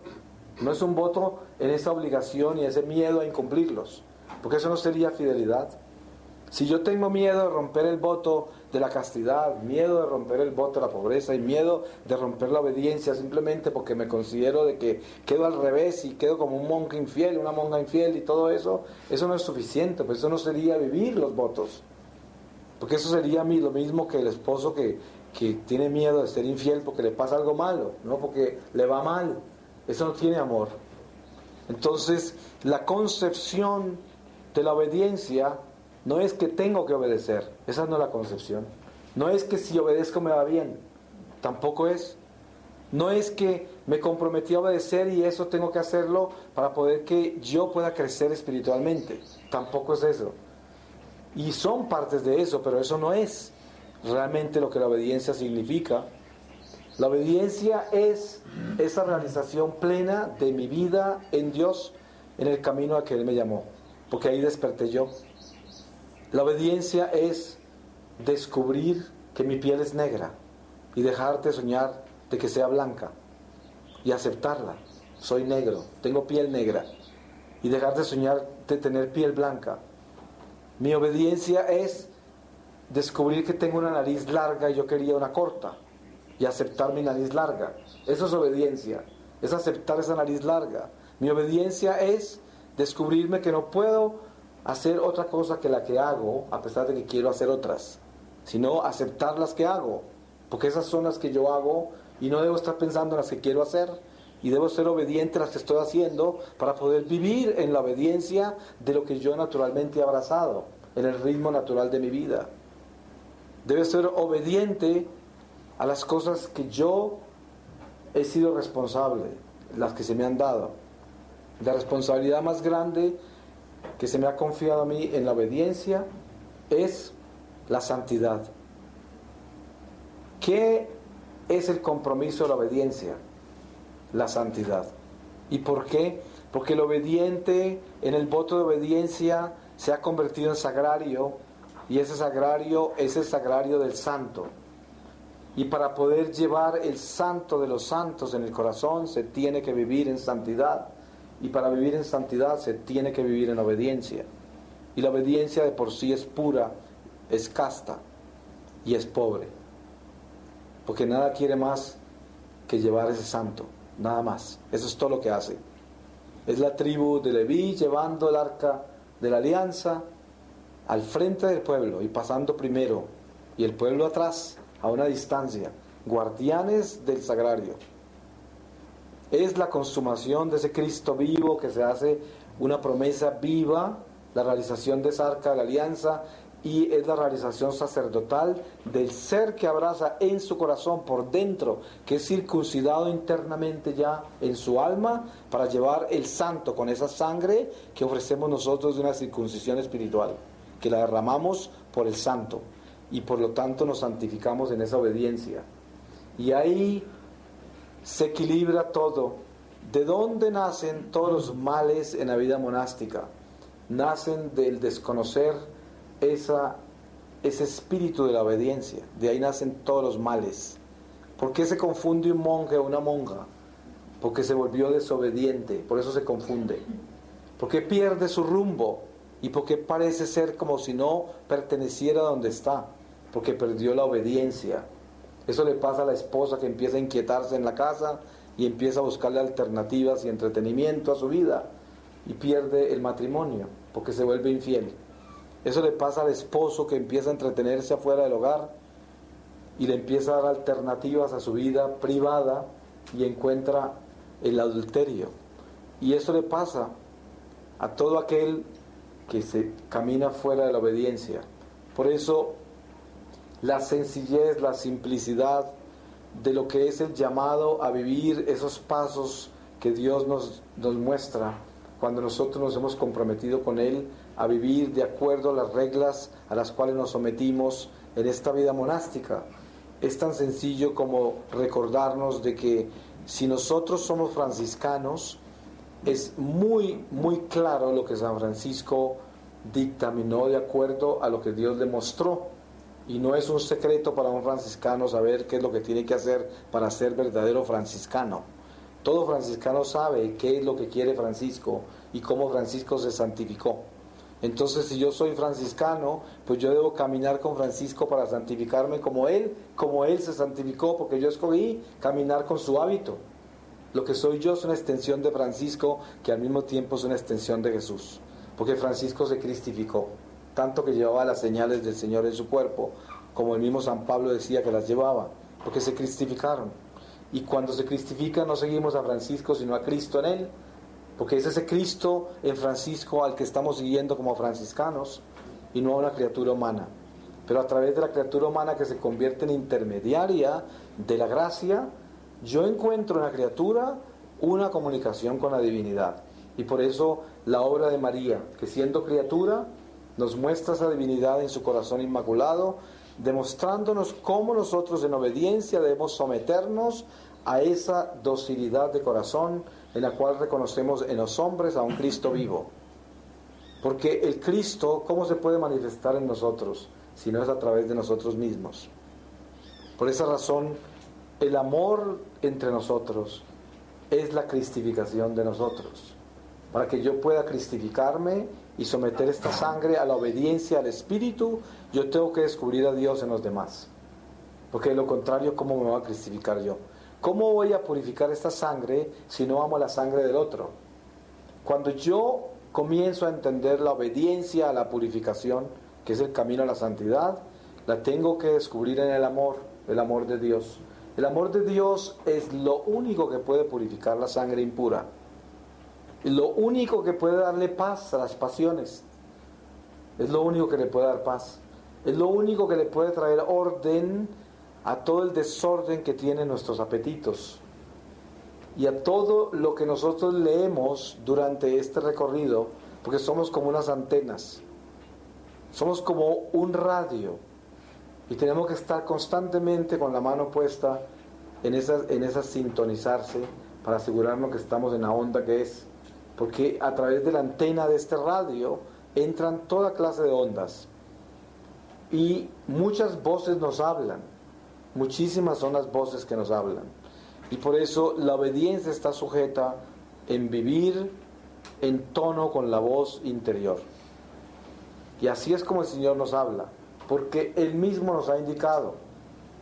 no es un voto en esa obligación y ese miedo a incumplirlos, porque eso no sería fidelidad. Si yo tengo miedo de romper el voto de la castidad, miedo de romper el voto de la pobreza y miedo de romper la obediencia simplemente porque me considero de que quedo al revés y quedo como un monje infiel, una monja infiel y todo eso, eso no es suficiente, pues eso no sería vivir los votos. Porque eso sería a mí lo mismo que el esposo que, que tiene miedo de ser infiel porque le pasa algo malo, no porque le va mal. Eso no tiene amor. Entonces, la concepción de la obediencia no es que tengo que obedecer, esa no es la concepción. No es que si obedezco me va bien, tampoco es. No es que me comprometí a obedecer y eso tengo que hacerlo para poder que yo pueda crecer espiritualmente, tampoco es eso. Y son partes de eso, pero eso no es realmente lo que la obediencia significa. La obediencia es esa realización plena de mi vida en Dios, en el camino a que Él me llamó, porque ahí desperté yo. La obediencia es descubrir que mi piel es negra y dejarte soñar de que sea blanca. y aceptarla. Soy negro, tengo piel negra y dejar de soñar de tener piel blanca. Mi obediencia es descubrir que tengo una nariz larga y yo quería una corta y aceptar mi nariz larga. Eso es obediencia, es aceptar esa nariz larga. Mi obediencia es descubrirme que no puedo hacer otra cosa que la que hago, a pesar de que quiero hacer otras, sino aceptar las que hago, porque esas son las que yo hago y no debo estar pensando en las que quiero hacer y debo ser obediente a las que estoy haciendo para poder vivir en la obediencia de lo que yo naturalmente he abrazado, en el ritmo natural de mi vida. Debe ser obediente a las cosas que yo he sido responsable, las que se me han dado. La responsabilidad más grande que se me ha confiado a mí en la obediencia es la santidad. ¿Qué es el compromiso de la obediencia? La santidad. ¿Y por qué? Porque el obediente en el voto de obediencia se ha convertido en sagrario y ese sagrario es el sagrario del santo. Y para poder llevar el santo de los santos en el corazón se tiene que vivir en santidad. Y para vivir en santidad se tiene que vivir en obediencia. Y la obediencia de por sí es pura, es casta y es pobre. Porque nada quiere más que llevar ese santo, nada más. Eso es todo lo que hace. Es la tribu de Leví llevando el arca de la alianza al frente del pueblo y pasando primero y el pueblo atrás a una distancia, guardianes del sagrario. Es la consumación de ese Cristo vivo que se hace una promesa viva, la realización de esa arca de la alianza y es la realización sacerdotal del ser que abraza en su corazón por dentro, que es circuncidado internamente ya en su alma para llevar el santo con esa sangre que ofrecemos nosotros de una circuncisión espiritual, que la derramamos por el santo y por lo tanto nos santificamos en esa obediencia. Y ahí se equilibra todo. ¿De dónde nacen todos los males en la vida monástica? Nacen del desconocer esa, ese espíritu de la obediencia. De ahí nacen todos los males. ¿Por qué se confunde un monje o una monja? Porque se volvió desobediente, por eso se confunde. ¿Por qué pierde su rumbo? ¿Y por qué parece ser como si no perteneciera donde está? Porque perdió la obediencia. Eso le pasa a la esposa que empieza a inquietarse en la casa y empieza a buscarle alternativas y entretenimiento a su vida y pierde el matrimonio porque se vuelve infiel. Eso le pasa al esposo que empieza a entretenerse afuera del hogar y le empieza a dar alternativas a su vida privada y encuentra el adulterio. Y eso le pasa a todo aquel que se camina fuera de la obediencia. Por eso la sencillez, la simplicidad de lo que es el llamado a vivir esos pasos que Dios nos, nos muestra cuando nosotros nos hemos comprometido con Él a vivir de acuerdo a las reglas a las cuales nos sometimos en esta vida monástica. Es tan sencillo como recordarnos de que si nosotros somos franciscanos, es muy, muy claro lo que San Francisco dictaminó de acuerdo a lo que Dios le mostró. Y no es un secreto para un franciscano saber qué es lo que tiene que hacer para ser verdadero franciscano. Todo franciscano sabe qué es lo que quiere Francisco y cómo Francisco se santificó. Entonces, si yo soy franciscano, pues yo debo caminar con Francisco para santificarme como él, como él se santificó, porque yo escogí caminar con su hábito. Lo que soy yo es una extensión de Francisco, que al mismo tiempo es una extensión de Jesús, porque Francisco se cristificó, tanto que llevaba las señales del Señor en su cuerpo, como el mismo San Pablo decía que las llevaba, porque se cristificaron. Y cuando se cristifica no seguimos a Francisco, sino a Cristo en él, porque es ese Cristo en Francisco al que estamos siguiendo como franciscanos y no a una criatura humana. Pero a través de la criatura humana que se convierte en intermediaria de la gracia, yo encuentro en la criatura una comunicación con la divinidad. Y por eso la obra de María, que siendo criatura, nos muestra esa divinidad en su corazón inmaculado, demostrándonos cómo nosotros en obediencia debemos someternos a esa docilidad de corazón en la cual reconocemos en los hombres a un Cristo vivo. Porque el Cristo, ¿cómo se puede manifestar en nosotros si no es a través de nosotros mismos? Por esa razón, el amor entre nosotros es la cristificación de nosotros. Para que yo pueda cristificarme y someter esta sangre a la obediencia al Espíritu, yo tengo que descubrir a Dios en los demás. Porque de lo contrario, ¿cómo me voy a cristificar yo? ¿Cómo voy a purificar esta sangre si no amo la sangre del otro? Cuando yo comienzo a entender la obediencia a la purificación, que es el camino a la santidad, la tengo que descubrir en el amor, el amor de Dios. El amor de Dios es lo único que puede purificar la sangre impura. Lo único que puede darle paz a las pasiones. Es lo único que le puede dar paz. Es lo único que le puede traer orden a todo el desorden que tienen nuestros apetitos y a todo lo que nosotros leemos durante este recorrido, porque somos como unas antenas, somos como un radio y tenemos que estar constantemente con la mano puesta en esa, en sintonizarse para asegurarnos que estamos en la onda que es, porque a través de la antena de este radio entran toda clase de ondas y muchas voces nos hablan Muchísimas son las voces que nos hablan. Y por eso la obediencia está sujeta en vivir en tono con la voz interior. Y así es como el Señor nos habla, porque Él mismo nos ha indicado,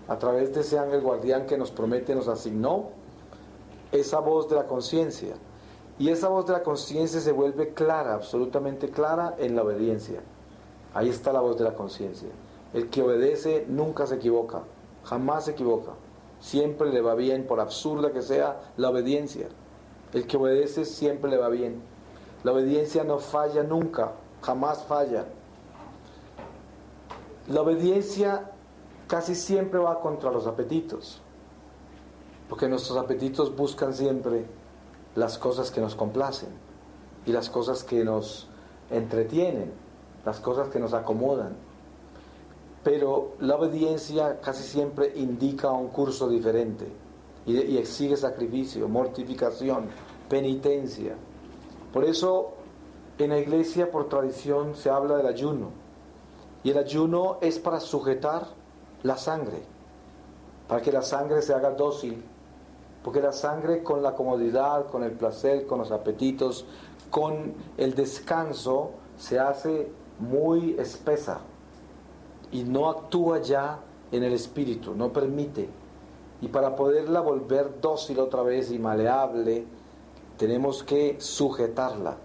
a través de ese ángel guardián que nos promete, nos asignó, esa voz de la conciencia. Y esa voz de la conciencia se vuelve clara, absolutamente clara, en la obediencia. Ahí está la voz de la conciencia. El que obedece nunca se equivoca jamás se equivoca. Siempre le va bien, por absurda que sea la obediencia. El que obedece siempre le va bien. La obediencia no falla nunca, jamás falla. La obediencia casi siempre va contra los apetitos, porque nuestros apetitos buscan siempre las cosas que nos complacen y las cosas que nos entretienen, las cosas que nos acomodan pero la obediencia casi siempre indica un curso diferente y, exige sacrificio, mortificación, penitencia. Por eso en la iglesia por tradición se habla del ayuno y el ayuno es para sujetar la sangre, para que la sangre se haga dócil, porque la sangre con la comodidad, con el placer, con los apetitos, con el descanso, se hace muy espesa y no actúa ya en el espíritu, no permite. Y para poderla volver dócil otra vez y maleable, tenemos que sujetarla.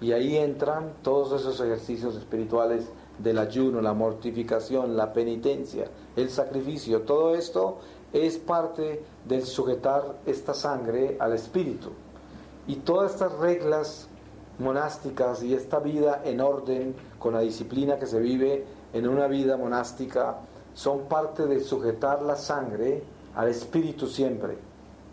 Y ahí entran todos esos ejercicios espirituales del ayuno, la mortificación, la penitencia, el sacrificio. Todo esto es parte del sujetar esta sangre al espíritu. Y todas estas reglas monásticas y esta vida en orden con la disciplina que se vive en una vida monástica son parte de sujetar la sangre al espíritu siempre.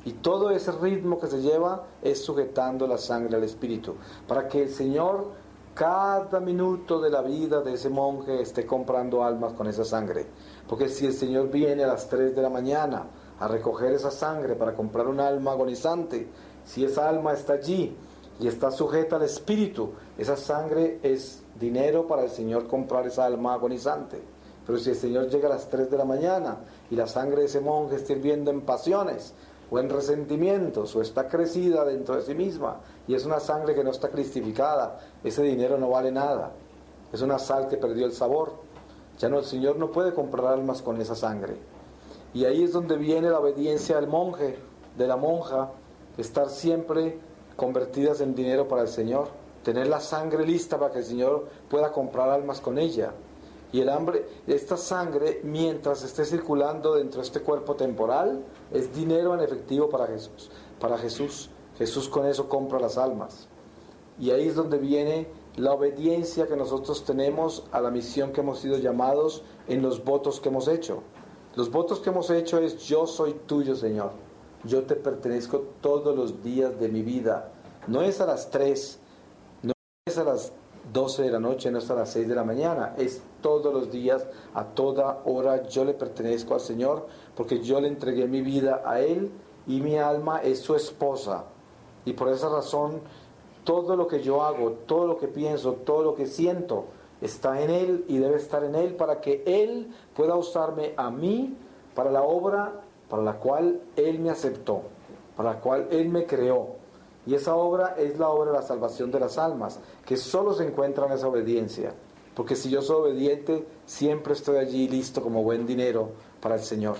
Y todo ese ritmo que se lleva es sujetando la sangre al espíritu, para que el Señor cada minuto de la vida de ese monje esté comprando almas con esa sangre. Porque si el Señor viene a las 3 de la mañana a recoger esa sangre para comprar un alma agonizante, si esa alma está allí y está sujeta al espíritu, esa sangre es dinero para el Señor comprar esa alma agonizante. Pero si el Señor llega a las 3 de la mañana y la sangre de ese monje está hirviendo en pasiones o en resentimientos o está crecida dentro de sí misma y es una sangre que no está cristificada, ese dinero no vale nada. Es una sal que perdió el sabor. Ya no, el Señor no puede comprar almas con esa sangre. Y ahí es donde viene la obediencia del monje, de la monja, estar siempre convertidas en dinero para el Señor tener la sangre lista para que el Señor pueda comprar almas con ella. Y el hambre, esta sangre, mientras esté circulando dentro de este cuerpo temporal, es dinero en efectivo para Jesús. Para Jesús, Jesús con eso compra las almas. Y ahí es donde viene la obediencia que nosotros tenemos a la misión que hemos sido llamados en los votos que hemos hecho. Los votos que hemos hecho es yo soy tuyo, Señor. Yo te pertenezco todos los días de mi vida. No es a las tres, es a las 12 de la noche, no es a las 6 de la mañana, es todos los días, a toda hora yo le pertenezco al Señor porque yo le entregué mi vida a Él y mi alma es su esposa. Y por esa razón todo lo que yo hago, todo lo que pienso, todo lo que siento está en Él y debe estar en Él para que Él pueda usarme a mí para la obra para la cual Él me aceptó. para la cual Él me creó. Y esa obra es la obra de la salvación de las almas, que solo se encuentra en esa obediencia. Porque si yo soy obediente, siempre estoy allí listo como buen dinero para el Señor.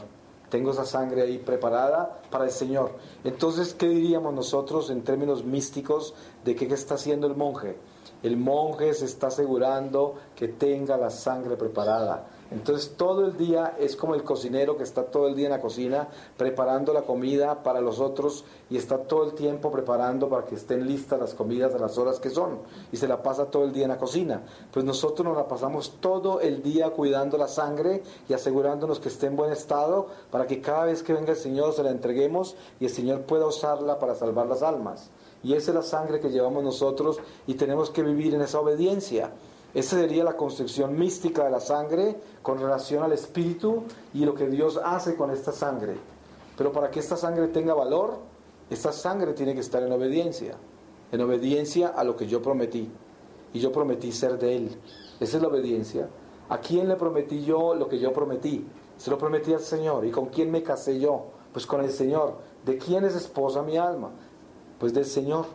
Tengo esa sangre ahí preparada para el Señor. Entonces, ¿qué diríamos nosotros en términos místicos de qué está haciendo el monje? El monje se está asegurando que tenga la sangre preparada. Entonces todo el día es como el cocinero que está todo el día en la cocina preparando la comida para los otros y está todo el tiempo preparando para que estén listas las comidas a las horas que son y se la pasa todo el día en la cocina. Pues nosotros nos la pasamos todo el día cuidando la sangre y asegurándonos que esté en buen estado para que cada vez que venga el Señor se la entreguemos y el Señor pueda usarla para salvar las almas. Y esa es la sangre que llevamos nosotros y tenemos que vivir en esa obediencia. Esa sería la concepción mística de la sangre con relación al espíritu y lo que Dios hace con esta sangre. Pero para que esta sangre tenga valor, esta sangre tiene que estar en obediencia, en obediencia a lo que yo prometí. Y yo prometí ser de Él. Esa es la obediencia. ¿A quién le prometí yo lo que yo prometí? Se lo prometí al Señor. ¿Y con quién me casé yo? Pues con el Señor. ¿De quién es esposa mi alma? Pues del Señor.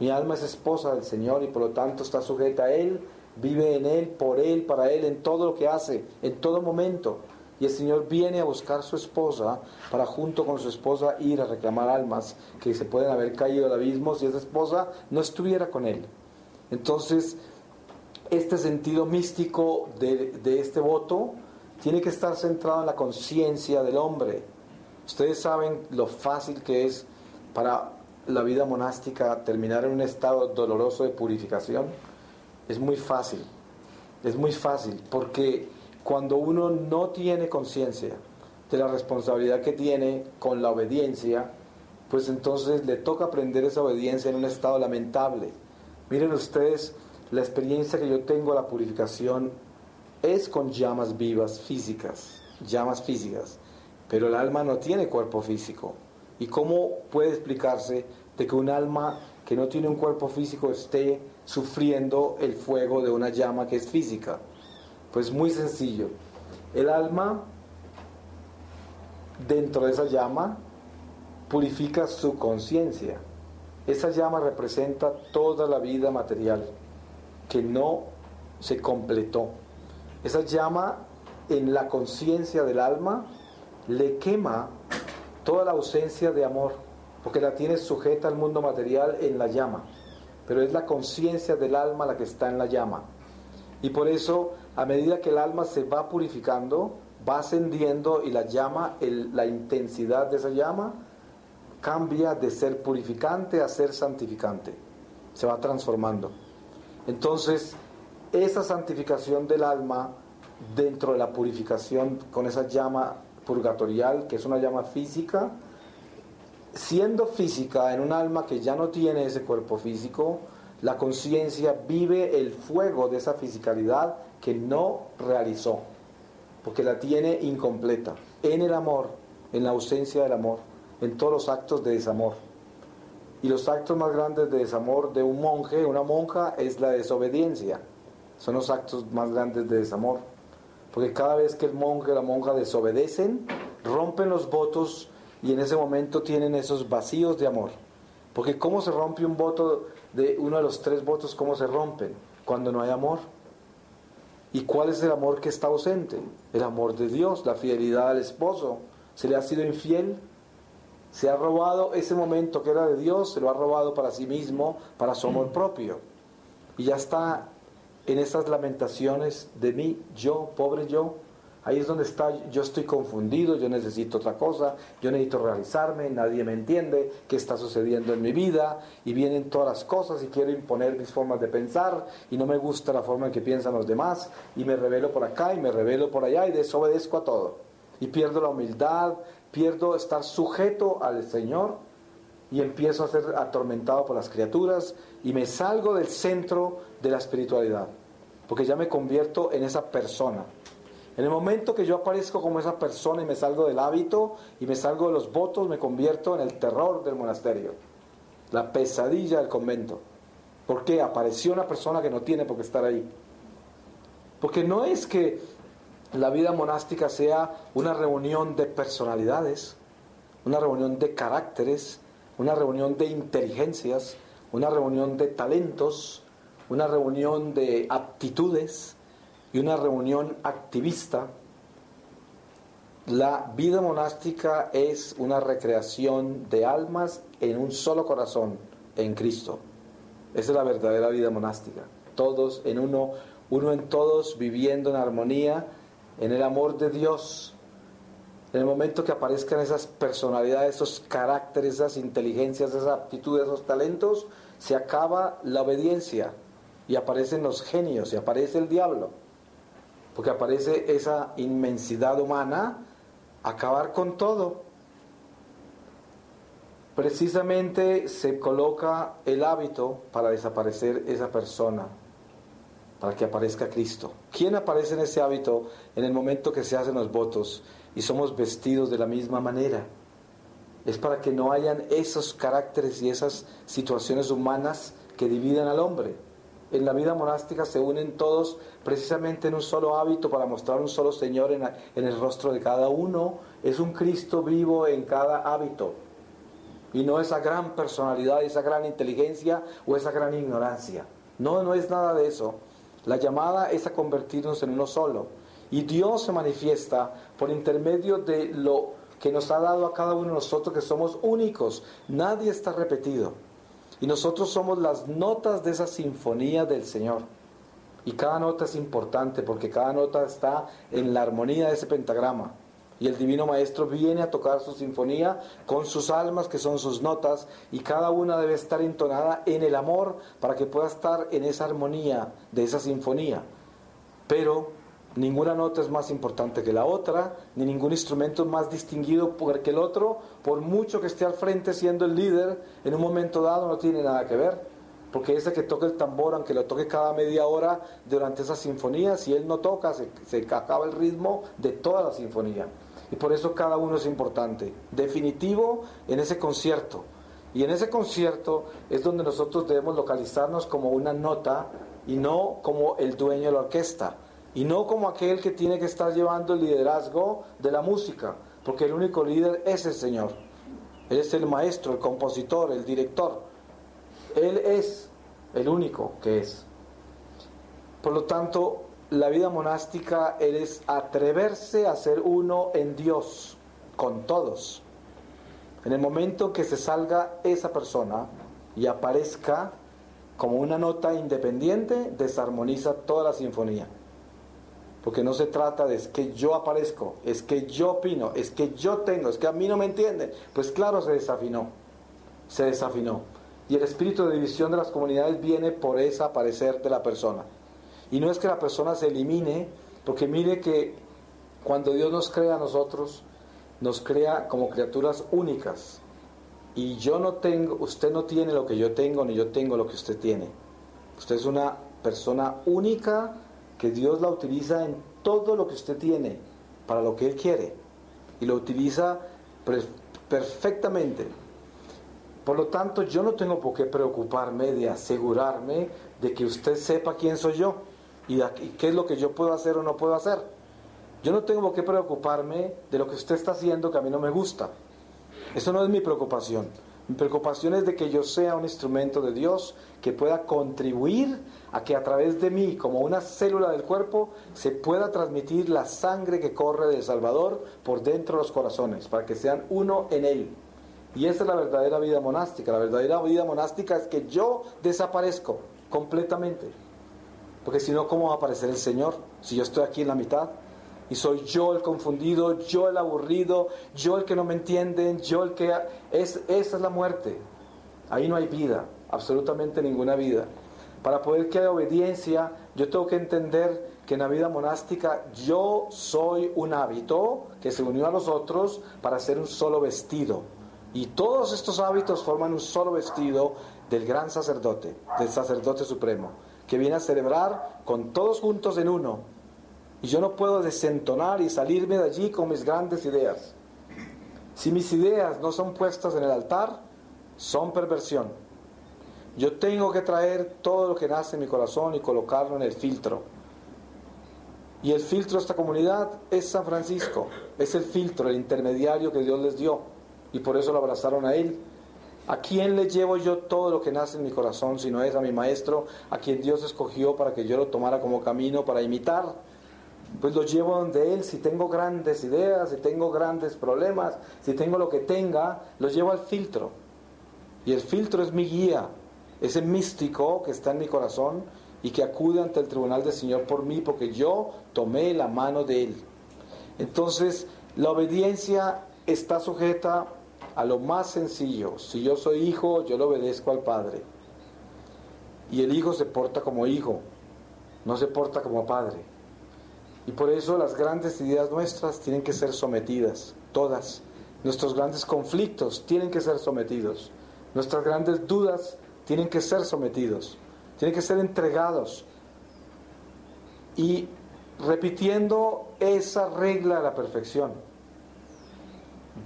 Mi alma es esposa del Señor y por lo tanto está sujeta a Él vive en Él, por Él, para Él, en todo lo que hace, en todo momento. Y el Señor viene a buscar su esposa para junto con su esposa ir a reclamar almas que se pueden haber caído al abismo si esa esposa no estuviera con Él. Entonces, este sentido místico de, de este voto tiene que estar centrado en la conciencia del hombre. Ustedes saben lo fácil que es para la vida monástica terminar en un estado doloroso de purificación es muy fácil. Es muy fácil porque cuando uno no tiene conciencia de la responsabilidad que tiene con la obediencia, pues entonces le toca aprender esa obediencia en un estado lamentable. Miren ustedes, la experiencia que yo tengo la purificación es con llamas vivas físicas, llamas físicas, pero el alma no tiene cuerpo físico. ¿Y cómo puede explicarse de que un alma que no tiene un cuerpo físico esté sufriendo el fuego de una llama que es física? Pues muy sencillo. El alma, dentro de esa llama, purifica su conciencia. Esa llama representa toda la vida material que no se completó. Esa llama en la conciencia del alma le quema toda la ausencia de amor, porque la tiene sujeta al mundo material en la llama pero es la conciencia del alma la que está en la llama. Y por eso, a medida que el alma se va purificando, va ascendiendo y la llama, la intensidad de esa llama, cambia de ser purificante a ser santificante. Se va transformando. Entonces, esa santificación del alma dentro de la purificación con esa llama purgatorial, que es una llama física, siendo física en un alma que ya no tiene ese cuerpo físico, la conciencia vive el fuego de esa fisicalidad que no realizó, porque la tiene incompleta, en el amor, en la ausencia del amor, en todos los actos de desamor. Y los actos más grandes de desamor de un monje, una monja, es la desobediencia. Son los actos más grandes de desamor. Porque cada vez que el monje la monja desobedecen, rompen los votos y en ese momento tienen esos vacíos de amor. Porque ¿cómo se rompe un voto de uno de los tres votos? ¿Cómo se rompen? Cuando no hay amor. ¿Y cuál es el amor que está ausente? El amor de Dios, la fidelidad al esposo. ¿Se le ha sido infiel? Se ha robado ese momento que era de Dios, se lo ha robado para sí mismo, para su amor propio. Y ya está en esas lamentaciones de mí, yo, pobre yo, Ahí es donde está, yo estoy confundido, yo necesito otra cosa, yo necesito realizarme, nadie me entiende, qué está sucediendo en mi vida, y vienen todas las cosas y quiero imponer mis formas de pensar, y no me gusta la forma en que piensan los demás, y me revelo por acá y me revelo por allá y desobedezco a todo. Y pierdo la humildad, pierdo estar sujeto al Señor y empiezo a ser atormentado por las criaturas y me salgo del centro de la espiritualidad, porque ya me convierto en esa persona en el momento que yo aparezco como esa persona y me salgo del hábito y me salgo de los votos, me convierto en el terror del monasterio, la pesadilla del convento. ¿Por qué? Apareció una persona que no tiene por qué estar ahí. Porque no es que la vida monástica sea una reunión de personalidades. una reunión de caracteres, una reunión de inteligencias, una reunión de talentos, una reunión de aptitudes y una reunión activista. La vida monástica es una recreación de almas en un solo corazón, en Cristo. Esa es la verdadera vida monástica. Todos en uno, uno en todos, viviendo en armonía, en el amor de Dios. En el momento que aparezcan esas personalidades, esos caracteres, esas inteligencias, esas aptitudes, esos talentos, se acaba la obediencia y aparecen los genios y aparece el diablo. Porque aparece esa inmensidad humana, acabar con todo. Precisamente se coloca el hábito para desaparecer esa persona, para que aparezca Cristo. ¿Quién aparece en ese hábito en el momento que se hacen los votos y somos vestidos de la misma manera? Es para que no hayan esos caracteres y esas situaciones humanas que dividan al hombre. En la vida monástica se unen todos precisamente en un solo hábito para mostrar un solo Señor en, el rostro de cada uno. Es un Cristo vivo en cada hábito. Y no esa gran personalidad, esa gran inteligencia o esa gran ignorancia. No, no es nada de eso. La llamada es a convertirnos en uno solo. Y Dios se manifiesta por intermedio de lo que nos ha dado a cada uno de nosotros, que somos únicos. Nadie está repetido. Y nosotros somos las notas de esa sinfonía del Señor. Y cada nota es importante porque cada nota está en la armonía de ese pentagrama. Y el Divino Maestro viene a tocar su sinfonía con sus almas, que son sus notas, y cada una debe estar entonada en el amor para que pueda estar en esa armonía de esa sinfonía. Pero ninguna nota es más importante que la otra, ni ningún instrumento es más distinguido que el otro, por mucho que esté al frente siendo el líder, en un momento dado no tiene nada que ver. Porque ese que toca el tambor, aunque lo toque cada media hora durante esa sinfonía, si él no toca, se, se acaba el ritmo de toda la sinfonía. Y por eso cada uno es importante. Definitivo en ese concierto. Y en ese concierto es donde nosotros debemos localizarnos como una nota y no como el dueño de la orquesta. Y no como aquel que tiene que estar llevando el liderazgo de la música. Porque el único líder es el Señor. Él es el maestro, el compositor, el director. Él es el único que es. Por lo tanto, la vida monástica es atreverse a ser uno en Dios, con todos. En el momento que se salga esa persona y aparezca como una nota independiente, desarmoniza toda la sinfonía. Porque no se trata de es que yo aparezco, es que yo opino, es que yo tengo, es que a mí no me entienden. Pues claro, se desafinó, se desafinó. Y el espíritu de división de las comunidades viene por ese aparecer de la persona. Y no es que la persona se elimine, porque mire que cuando Dios nos crea a nosotros, nos crea como criaturas únicas. Y yo no tengo, usted no tiene lo que yo tengo, ni yo tengo lo que usted tiene. Usted es una persona única que Dios la utiliza en todo lo que usted tiene, para lo que Él quiere. Y lo utiliza perfectamente. Por lo tanto, yo no tengo por qué preocuparme de asegurarme de que usted sepa quién soy yo y qué es lo que yo puedo hacer o no puedo hacer. Yo no tengo por qué preocuparme de lo que usted está haciendo que a mí no me gusta. Eso no es mi preocupación. Mi preocupación es de que yo sea un instrumento de Dios que pueda contribuir a que a través de mí, como una célula del cuerpo, se pueda transmitir la sangre que corre del Salvador por dentro de los corazones, para que sean uno en Él. Y esa es la verdadera vida monástica. La verdadera vida monástica es que yo desaparezco completamente. Porque si no, ¿cómo va a aparecer el Señor? Si yo estoy aquí en la mitad y soy yo el confundido, yo el aburrido, yo el que no me entienden, yo el que... Es, esa es la muerte. Ahí no hay vida, absolutamente ninguna vida. Para poder que haya obediencia, yo tengo que entender que en la vida monástica yo soy un hábito que se unió a los otros para hacer un solo vestido. Y todos estos hábitos forman un solo vestido del gran sacerdote, del sacerdote supremo que viene a celebrar con todos juntos en uno. Y yo no puedo desentonar y salirme de allí con mis grandes ideas. Si mis ideas no son puestas en el altar, son perversión. Yo tengo que traer todo lo que nace en mi corazón y colocarlo en el filtro. Y el filtro de esta comunidad es San Francisco, es el filtro, el intermediario que Dios les dio. y por eso lo abrazaron a Él. ¿A quién le llevo yo todo lo que nace en mi corazón, si no es a mi Maestro, a quien Dios escogió para que yo lo tomara como camino para imitar? Pues lo llevo donde Él, si tengo grandes ideas, si tengo grandes problemas, si tengo lo que tenga, lo llevo al filtro. Y el filtro es mi guía, ese místico que está en mi corazón y que acude ante el tribunal del Señor por mí, porque yo tomé la mano de Él. Entonces, la obediencia está sujeta a lo más sencillo. Si yo soy hijo, yo le obedezco al Padre. Y el hijo se porta como hijo, no se porta como padre. Y por eso las grandes ideas nuestras tienen que ser sometidas, todas. Nuestros grandes conflictos tienen que ser sometidos. Nuestras grandes dudas tienen que ser sometidos, tienen que ser entregados. Y repitiendo esa regla a la perfección,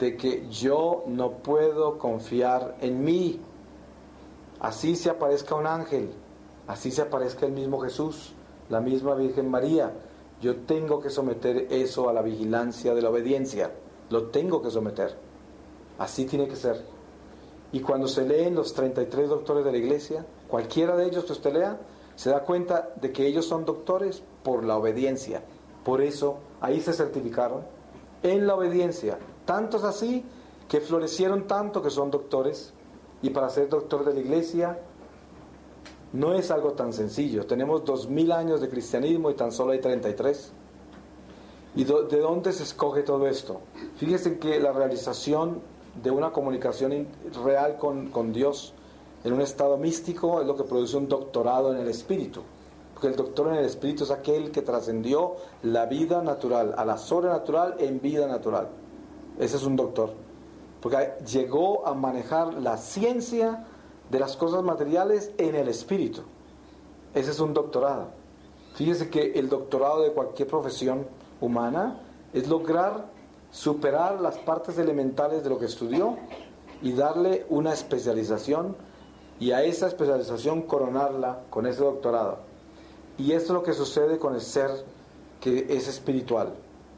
de que yo no puedo confiar en mí, así se aparezca un ángel, así se aparezca el mismo Jesús, la misma Virgen María, yo tengo que someter eso a la vigilancia de la obediencia, lo tengo que someter, así tiene que ser. Y cuando se leen los 33 doctores de la iglesia, cualquiera de ellos que usted lea, se da cuenta de que ellos son doctores por la obediencia. Por eso ahí se certificaron en la obediencia. Tantos así que florecieron tanto que son doctores. Y para ser doctor de la iglesia no es algo tan sencillo. Tenemos dos mil años de cristianismo y tan solo hay 33. ¿Y de dónde se escoge todo esto? Fíjense que la realización de una comunicación real con, con Dios en un estado místico es lo que produce un doctorado en el espíritu. Porque el doctor en el espíritu es aquel que trascendió la vida natural, a la sobrenatural en vida natural. Ese es un doctor. Porque llegó a manejar la ciencia de las cosas materiales en el espíritu. Ese es un doctorado. Fíjese que el doctorado de cualquier profesión humana es lograr superar las partes elementales de lo que estudió y darle una especialización y a esa especialización coronarla con ese doctorado. Y esto es lo que sucede con el ser que es espiritual.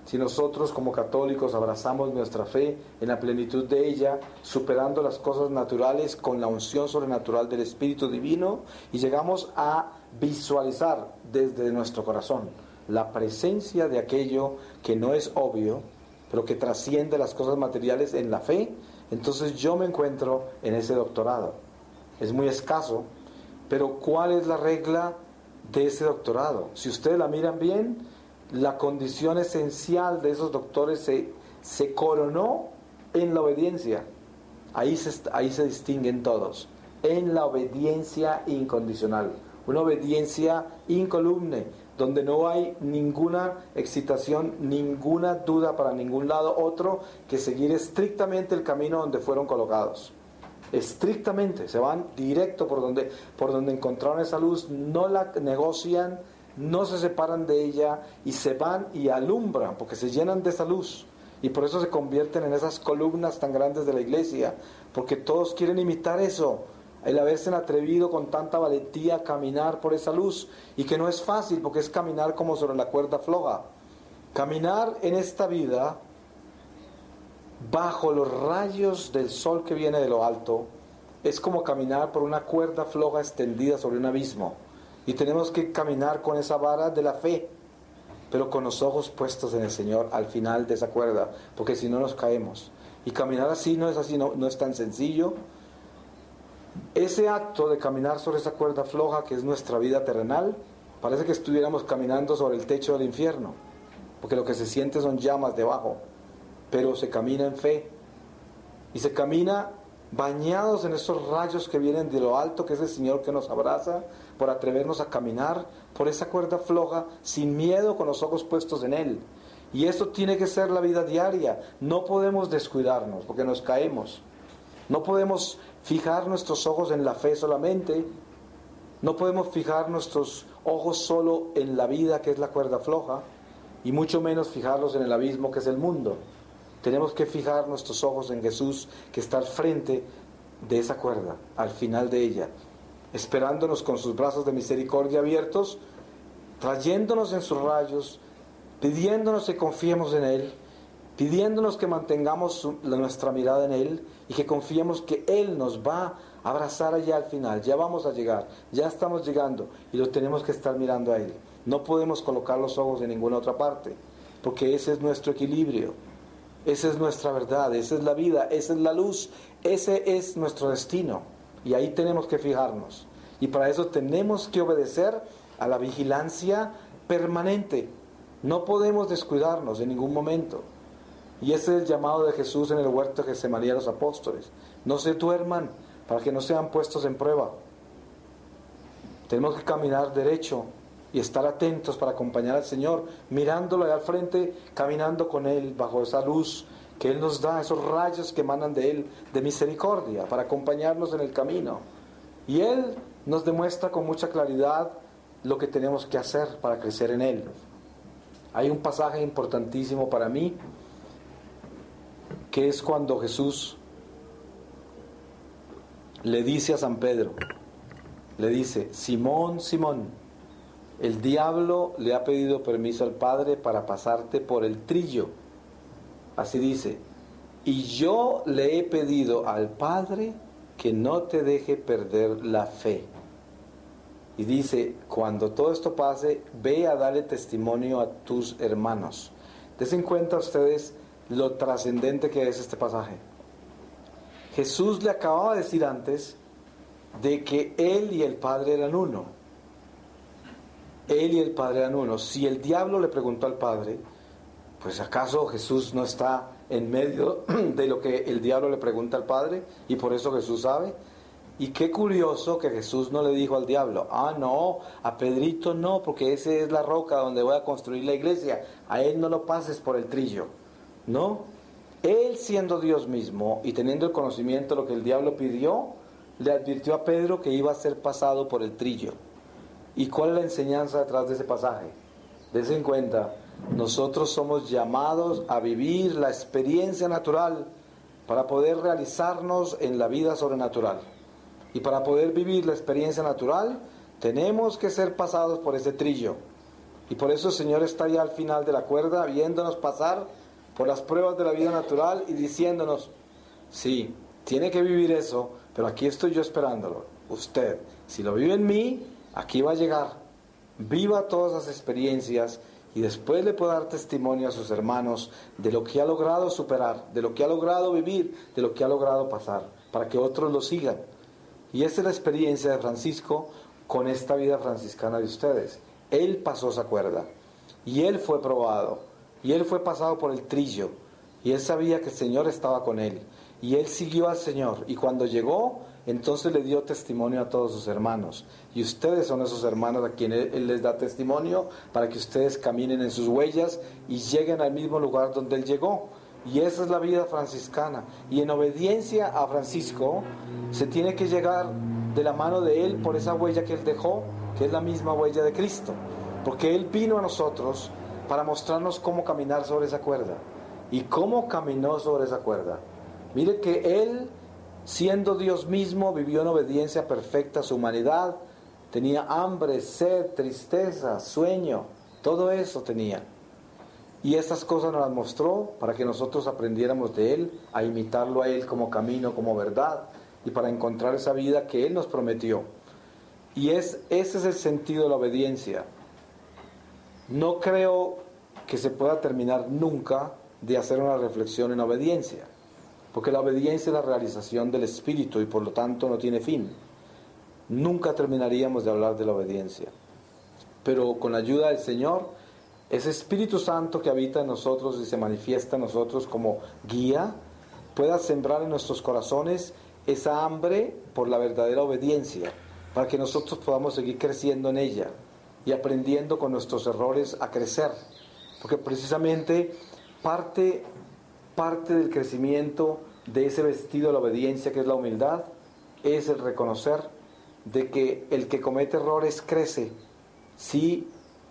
Si nosotros como católicos abrazamos nuestra fe en la plenitud de ella, superando las cosas naturales con la unción sobrenatural del Espíritu Divino y llegamos a visualizar desde nuestro corazón la presencia de aquello que no es obvio, pero que trasciende las cosas materiales en la fe, entonces yo me encuentro en ese doctorado es muy escaso, pero ¿cuál es la regla de ese doctorado? Si ustedes la miran bien, la condición esencial de esos doctores se, se coronó en la obediencia. Ahí se, ahí se distinguen todos, en la obediencia incondicional, una obediencia incolumne, donde no hay ninguna excitación, ninguna duda para ningún lado otro que seguir estrictamente el camino donde fueron colocados. Estrictamente, se van directo por donde, por donde encontraron esa luz, no la negocian, no se separan de ella y se van y alumbran porque se llenan de esa luz. Y por eso se convierten en esas columnas tan grandes de la iglesia, porque todos quieren imitar eso, el haberse atrevido con tanta valentía a caminar por esa luz, y que no es fácil porque es caminar como sobre la cuerda floja. Caminar en esta vida bajo los rayos del sol que viene de lo alto, es como caminar por una cuerda floja extendida sobre un abismo. Y tenemos que caminar con esa vara de la fe, pero con los ojos puestos en el Señor al final de esa cuerda, porque si no nos caemos. Y caminar así no es así, no, no es tan sencillo. Ese acto de caminar sobre esa cuerda floja que es nuestra vida terrenal, parece que estuviéramos caminando sobre el techo del infierno, porque lo que se siente son llamas debajo pero se camina en fe y se camina bañados en esos rayos que vienen de lo alto, que es el Señor que nos abraza, por atrevernos a caminar por esa cuerda floja, sin miedo, con los ojos puestos en Él. Y esto tiene que ser la vida diaria. No podemos descuidarnos porque nos caemos. No podemos fijar nuestros ojos en la fe solamente. No podemos fijar nuestros ojos solo en la vida que es la cuerda floja. Y mucho menos fijarlos en el abismo que es el mundo. Tenemos que fijar nuestros ojos en Jesús que está al frente de esa cuerda, al final de ella, esperándonos con sus brazos de misericordia abiertos, trayéndonos en sus rayos, pidiéndonos que confiemos en Él pidiéndonos que mantengamos nuestra mirada en Él y que confiemos que Él nos va a abrazar allá al final. Ya vamos a llegar, ya estamos llegando y lo tenemos que estar mirando a Él. No podemos colocar los ojos en ninguna otra parte, porque ese es nuestro equilibrio, esa es nuestra verdad, esa es la vida, esa es la luz, ese es nuestro destino. Y ahí tenemos que fijarnos. Y para eso tenemos que obedecer a la vigilancia permanente. No podemos descuidarnos en ningún momento. Y ese es el llamado de Jesús en el huerto de Getsemaní a los apóstoles. No se duerman para que no sean puestos en prueba. Tenemos que caminar derecho y estar atentos para acompañar al Señor, mirándolo al frente, caminando con Él bajo esa luz que Él nos da, esos rayos que emanan de Él de misericordia, para acompañarnos en el camino. Y Él nos demuestra con mucha claridad lo que tenemos que hacer para crecer en Él. Hay un pasaje importantísimo para mí que es cuando Jesús le dice a San Pedro, le dice, Simón, Simón, el diablo le ha pedido permiso al Padre para pasarte por el trillo. Así dice, y yo le he pedido al Padre que no te deje perder la fe. Y dice, cuando todo esto pase, ve a darle testimonio a tus hermanos. Desen cuenta ustedes lo trascendente que es este pasaje. Jesús le acababa de decir antes de que Él y el Padre eran uno. Él y el Padre eran uno. Si el diablo le preguntó al Padre, pues acaso Jesús no está en medio de lo que el diablo le pregunta al Padre y por eso Jesús sabe. Y qué curioso que Jesús no le dijo al diablo, ah, no, a Pedrito no, porque esa es la roca donde voy a construir la iglesia, a él no lo pases por el trillo. No, él siendo Dios mismo y teniendo el conocimiento de lo que el diablo pidió, le advirtió a Pedro que iba a ser pasado por el trillo. ¿Y cuál es la enseñanza detrás de ese pasaje? Dese en cuenta, nosotros somos llamados a vivir la experiencia natural para poder realizarnos en la vida sobrenatural. Y para poder vivir la experiencia natural, tenemos que ser pasados por ese trillo. Y por eso el Señor está ya al final de la cuerda, viéndonos pasar por las pruebas de la vida natural y diciéndonos, sí, tiene que vivir eso, pero aquí estoy yo esperándolo. Usted, si lo vive en mí, aquí va a llegar. Viva todas las experiencias y después le pueda dar testimonio a sus hermanos de lo que ha logrado superar, de lo que ha logrado vivir, de lo que ha logrado pasar, para que otros lo sigan. Y esa es la experiencia de Francisco con esta vida franciscana de ustedes. Él pasó esa cuerda y él fue probado y él fue pasado por el trillo y él sabía que el Señor estaba con él. Y él siguió al Señor y cuando llegó, entonces le dio testimonio a todos sus hermanos. Y ustedes son esos hermanos a quienes él, les da testimonio para que ustedes caminen en sus huellas y lleguen al mismo lugar donde él llegó. Y esa es la vida franciscana. Y en obediencia a Francisco se tiene que llegar de la mano de él por esa huella que él dejó, que es la misma huella de Cristo. Porque él vino a nosotros para mostrarnos cómo caminar sobre esa cuerda. ¿Y cómo caminó sobre esa cuerda? Mire que Él, siendo Dios mismo, vivió en obediencia perfecta a su humanidad. Tenía hambre, sed, tristeza, sueño, todo eso tenía. Y estas cosas nos las mostró para que nosotros aprendiéramos de Él, a imitarlo a Él como camino, como verdad, y para encontrar esa vida que Él nos prometió. Y es, ese es el sentido de la obediencia. No creo que se pueda terminar nunca de hacer una reflexión en obediencia, porque la obediencia es la realización del espíritu y por lo tanto no tiene fin. Nunca terminaríamos de hablar de la obediencia. Pero con la ayuda del Señor, ese Espíritu Santo que habita en nosotros y se manifiesta en nosotros como guía, pueda sembrar en nuestros corazones esa hambre por la verdadera obediencia, para que nosotros podamos seguir creciendo en ella y aprendiendo con nuestros errores a crecer. Porque precisamente parte, parte del crecimiento de ese vestido de la obediencia que es la humildad es el reconocer de que el que comete errores crece si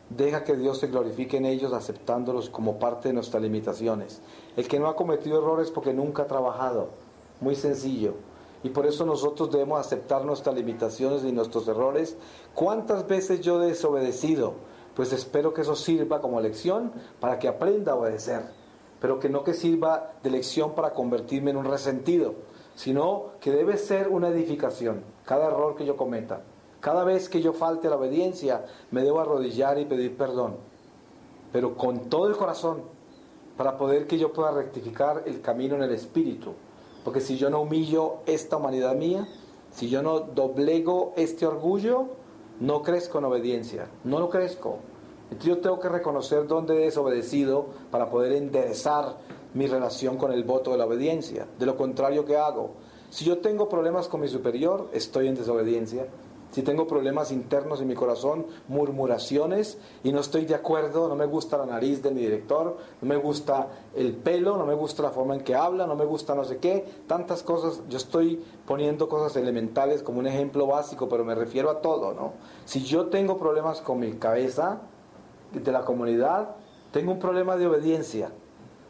deja que Dios se glorifique en ellos aceptándolos como parte de nuestras limitaciones. El que no ha cometido errores porque nunca ha trabajado. Muy sencillo. Y por eso nosotros debemos aceptar nuestras limitaciones y nuestros errores. ¿Cuántas veces yo he desobedecido? Pues espero que eso sirva como lección para que aprenda a obedecer. Pero que no que sirva de lección para convertirme en un resentido, sino que debe ser una edificación, cada error que yo cometa. Cada vez que yo falte a la obediencia, me debo arrodillar y pedir perdón, pero con todo el corazón, para poder que yo pueda rectificar el camino en el espíritu. Porque si yo no humillo esta humanidad mía, si yo no doblego este orgullo, no crezco en obediencia, no lo crezco. Entonces yo tengo que reconocer dónde he desobedecido para poder enderezar mi relación con el voto de la obediencia. De lo contrario, ¿qué hago? Si yo tengo problemas con mi superior, estoy en desobediencia si tengo problemas internos en mi corazón, murmuraciones y no estoy de acuerdo, no me gusta la nariz de mi director, no me gusta el pelo, no me gusta la forma en que habla, no me gusta no sé qué, tantas cosas, yo estoy poniendo cosas elementales como un ejemplo básico, pero me refiero a todo, ¿no? Si yo tengo problemas con mi cabeza de la comunidad, tengo un problema de obediencia,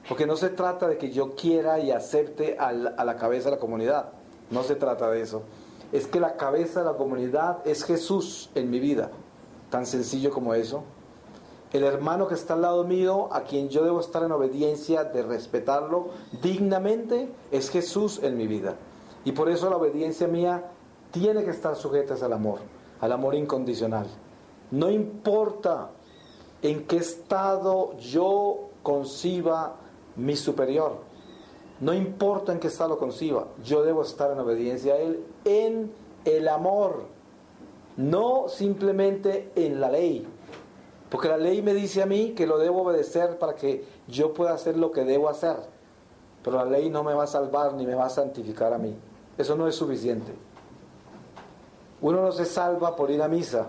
porque no se trata de que yo quiera y acepte a la cabeza de la comunidad, no se trata de eso es que la cabeza de la comunidad es Jesús en mi vida. Tan sencillo como eso. El hermano que está al lado mío, a quien yo debo estar en obediencia de respetarlo dignamente, es Jesús en mi vida. Y por eso la obediencia mía tiene que estar sujeta al amor, al amor incondicional. No importa en qué estado yo conciba mi superior, no importa en qué estado conciba, yo debo estar en obediencia a Él en el amor, no simplemente en la ley. Porque la ley me dice a mí que lo debo obedecer para que yo pueda hacer lo que debo hacer. Pero la ley no me va a salvar ni me va a santificar a mí. Eso no es suficiente. Uno no se salva por ir a misa,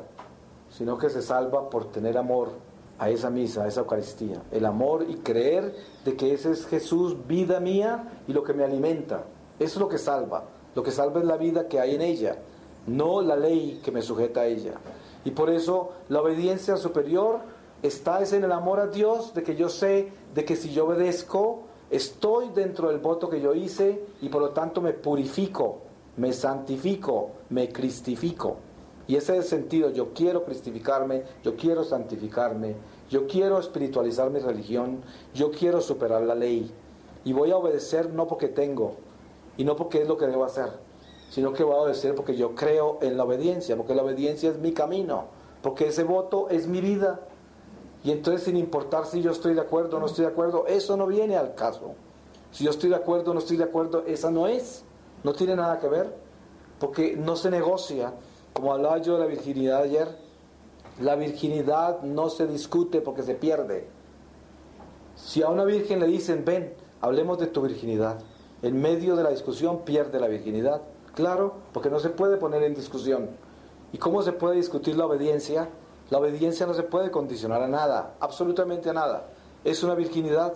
sino que se salva por tener amor a esa misa, a esa Eucaristía. El amor y creer de que ese es Jesús, vida mía y lo que me alimenta. Eso es lo que salva. Lo que salva es la vida que hay en ella, no la ley que me sujeta a ella. Y por eso la obediencia superior está es en el amor a Dios, de que yo sé de que si yo obedezco, estoy dentro del voto que yo hice y por lo tanto me purifico, me santifico, me cristifico. Y ese es el sentido, yo quiero cristificarme, yo quiero santificarme, yo quiero espiritualizar mi religión, yo quiero superar la ley. Y voy a obedecer no porque tengo y no porque es lo que debo hacer, sino que voy a obedecer porque yo creo en la obediencia, porque la obediencia es mi camino, porque ese voto es mi vida. Y entonces sin importar si yo estoy de acuerdo o no estoy de acuerdo, eso no viene al caso. Si yo estoy de acuerdo o no estoy de acuerdo, esa no es, no tiene nada que ver, porque no se negocia como hablaba yo de la virginidad ayer, la virginidad no se discute porque se pierde. Si a una virgen le dicen, ven, hablemos de tu virginidad, en medio de la discusión pierde la virginidad. Claro, porque no se puede poner en discusión. ¿Y cómo se puede discutir la obediencia? La obediencia no se puede condicionar a nada, absolutamente a nada. Es una virginidad.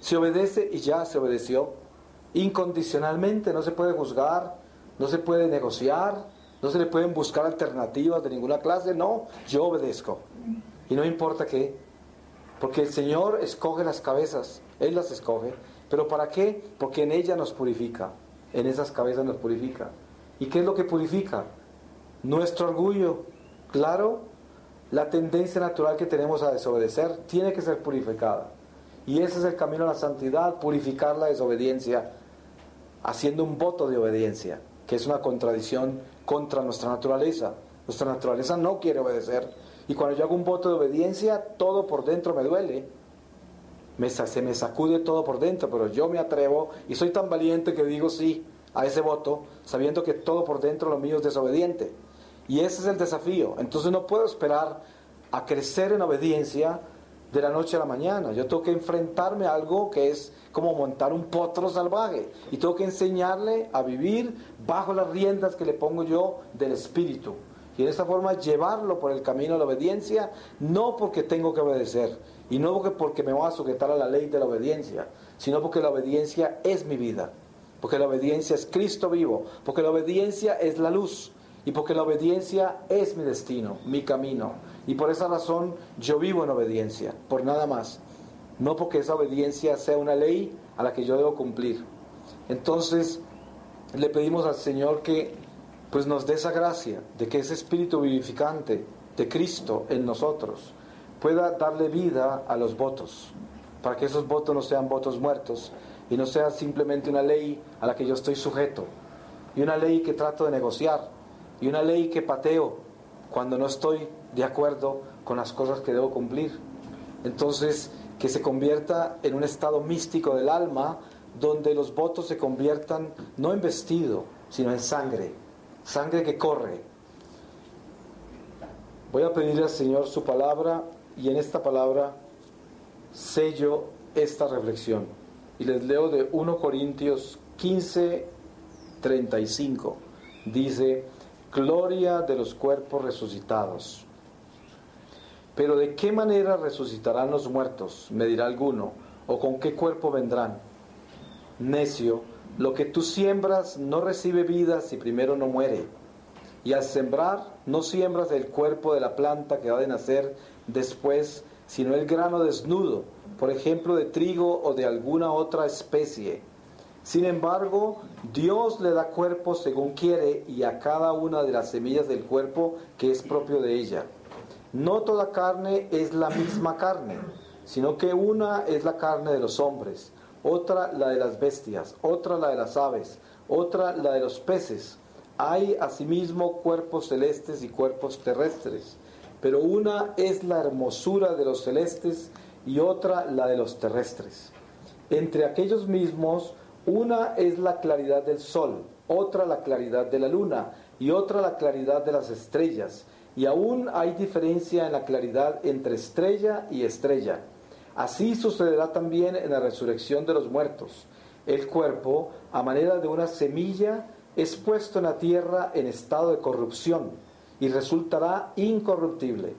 Se obedece y ya se obedeció. Incondicionalmente, no se puede juzgar, no se puede negociar, no se le pueden buscar alternativas de ninguna clase, no, yo obedezco. Y no importa qué, porque el Señor escoge las cabezas, Él las escoge, pero ¿para qué? Porque en ella nos purifica, en esas cabezas nos purifica. ¿Y qué es lo que purifica? Nuestro orgullo, claro, la tendencia natural que tenemos a desobedecer tiene que ser purificada. Y ese es el camino a la santidad, purificar la desobediencia, haciendo un voto de obediencia, que es una contradicción contra nuestra naturaleza. Nuestra naturaleza no quiere obedecer. Y cuando yo hago un voto de obediencia, todo por dentro me duele. Me, se me sacude todo por dentro, pero yo me atrevo y soy tan valiente que digo sí a ese voto, sabiendo que todo por dentro lo mío es desobediente. Y ese es el desafío. Entonces no puedo esperar a crecer en obediencia de la noche a la mañana. Yo tengo que enfrentarme a algo que es como montar un potro salvaje. Y tengo que enseñarle a vivir bajo las riendas que le pongo yo del espíritu. Y de esta forma llevarlo por el camino de la obediencia, no porque tengo que obedecer, y no porque, porque me voy a sujetar a la ley de la obediencia, sino porque la obediencia es mi vida, porque la obediencia es Cristo vivo, porque la obediencia es la luz, y porque la obediencia es mi destino, mi camino. Y por esa razón yo vivo en obediencia, por nada más no porque esa obediencia sea una ley a la que yo debo cumplir. Entonces, le pedimos al Señor que pues nos dé esa gracia de que ese espíritu vivificante de Cristo en nosotros pueda darle vida a los votos, para que esos votos no sean votos muertos y no sea simplemente una ley a la que yo estoy sujeto y una ley que trato de negociar y una ley que pateo cuando no estoy de acuerdo con las cosas que debo cumplir. Entonces, que se convierta en un estado místico del alma donde los votos se conviertan no en vestido, sino en sangre, sangre que corre. Voy a pedirle al Señor su palabra y en esta palabra sello esta reflexión. Y les leo de 1 Corintios 15, 35. Dice, gloria de los cuerpos resucitados. Pero ¿de qué manera resucitarán los muertos? Me dirá alguno. ¿O con qué cuerpo vendrán? Necio, lo que tú siembras no recibe vida si primero no muere. Y al sembrar, no siembras el cuerpo de la planta que va a nacer después, sino el grano desnudo, por ejemplo, de trigo o de alguna otra especie. Sin embargo, Dios le da cuerpo según quiere y a cada una de las semillas del cuerpo que es propio de ella. No toda carne es la misma carne, sino que una es la carne de los hombres, otra la de las bestias, otra la de las aves, otra la de los peces. Hay asimismo cuerpos celestes y cuerpos terrestres, pero una es la hermosura de los celestes y otra la de los terrestres. Entre aquellos mismos, una es la claridad del sol, otra la claridad de la luna y otra la claridad de las estrellas. Y aún hay diferencia en la claridad entre estrella y estrella. Así sucederá también en la resurrección de los muertos. El cuerpo, a manera de una semilla, es puesto en la tierra en estado de corrupción y resultará incorruptible.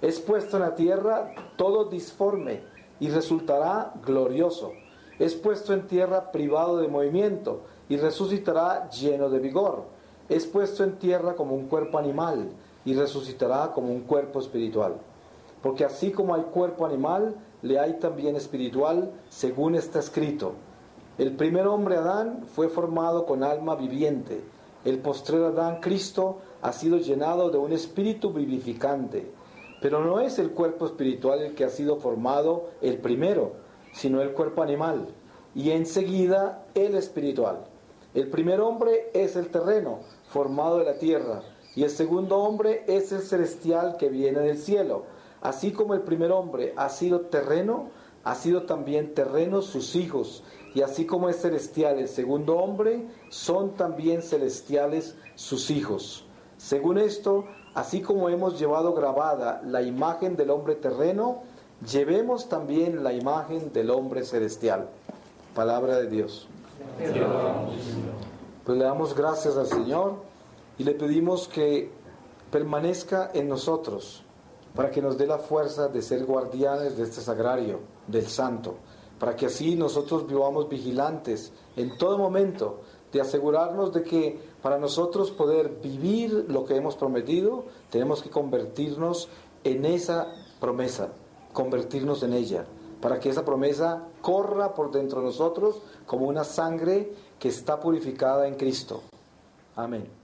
Es puesto en la tierra todo disforme y resultará glorioso es puesto en tierra privado de movimiento y resucitará lleno de vigor. Es puesto en tierra como un cuerpo animal y resucitará como un cuerpo espiritual. Porque así como hay cuerpo animal, le hay también espiritual, según está escrito. El primer hombre Adán fue formado con alma viviente. El postrer Adán, Cristo, ha sido llenado de un espíritu vivificante. Pero no es el cuerpo espiritual el que ha sido formado el primero, sino el cuerpo animal, y enseguida el espiritual. El primer hombre es el terreno, formado de la tierra, y el segundo hombre es el celestial que viene del cielo. Así como el primer hombre ha sido terreno, ha sido también terreno sus hijos, y así como es celestial el segundo hombre, son también celestiales sus hijos. Según esto, así como hemos llevado grabada la imagen del hombre terreno, llevemos también la imagen del hombre celestial. Palabra de Dios. Pues le damos gracias al Señor y le pedimos que permanezca en nosotros para que nos dé la fuerza de ser guardianes de este sagrario, del santo, para que así nosotros vivamos vigilantes en todo momento, de asegurarnos de que para nosotros poder vivir lo que hemos prometido, tenemos que convertirnos en esa promesa, convertirnos en ella, para que esa promesa corra por dentro de nosotros como una sangre que está purificada en Cristo. Amén.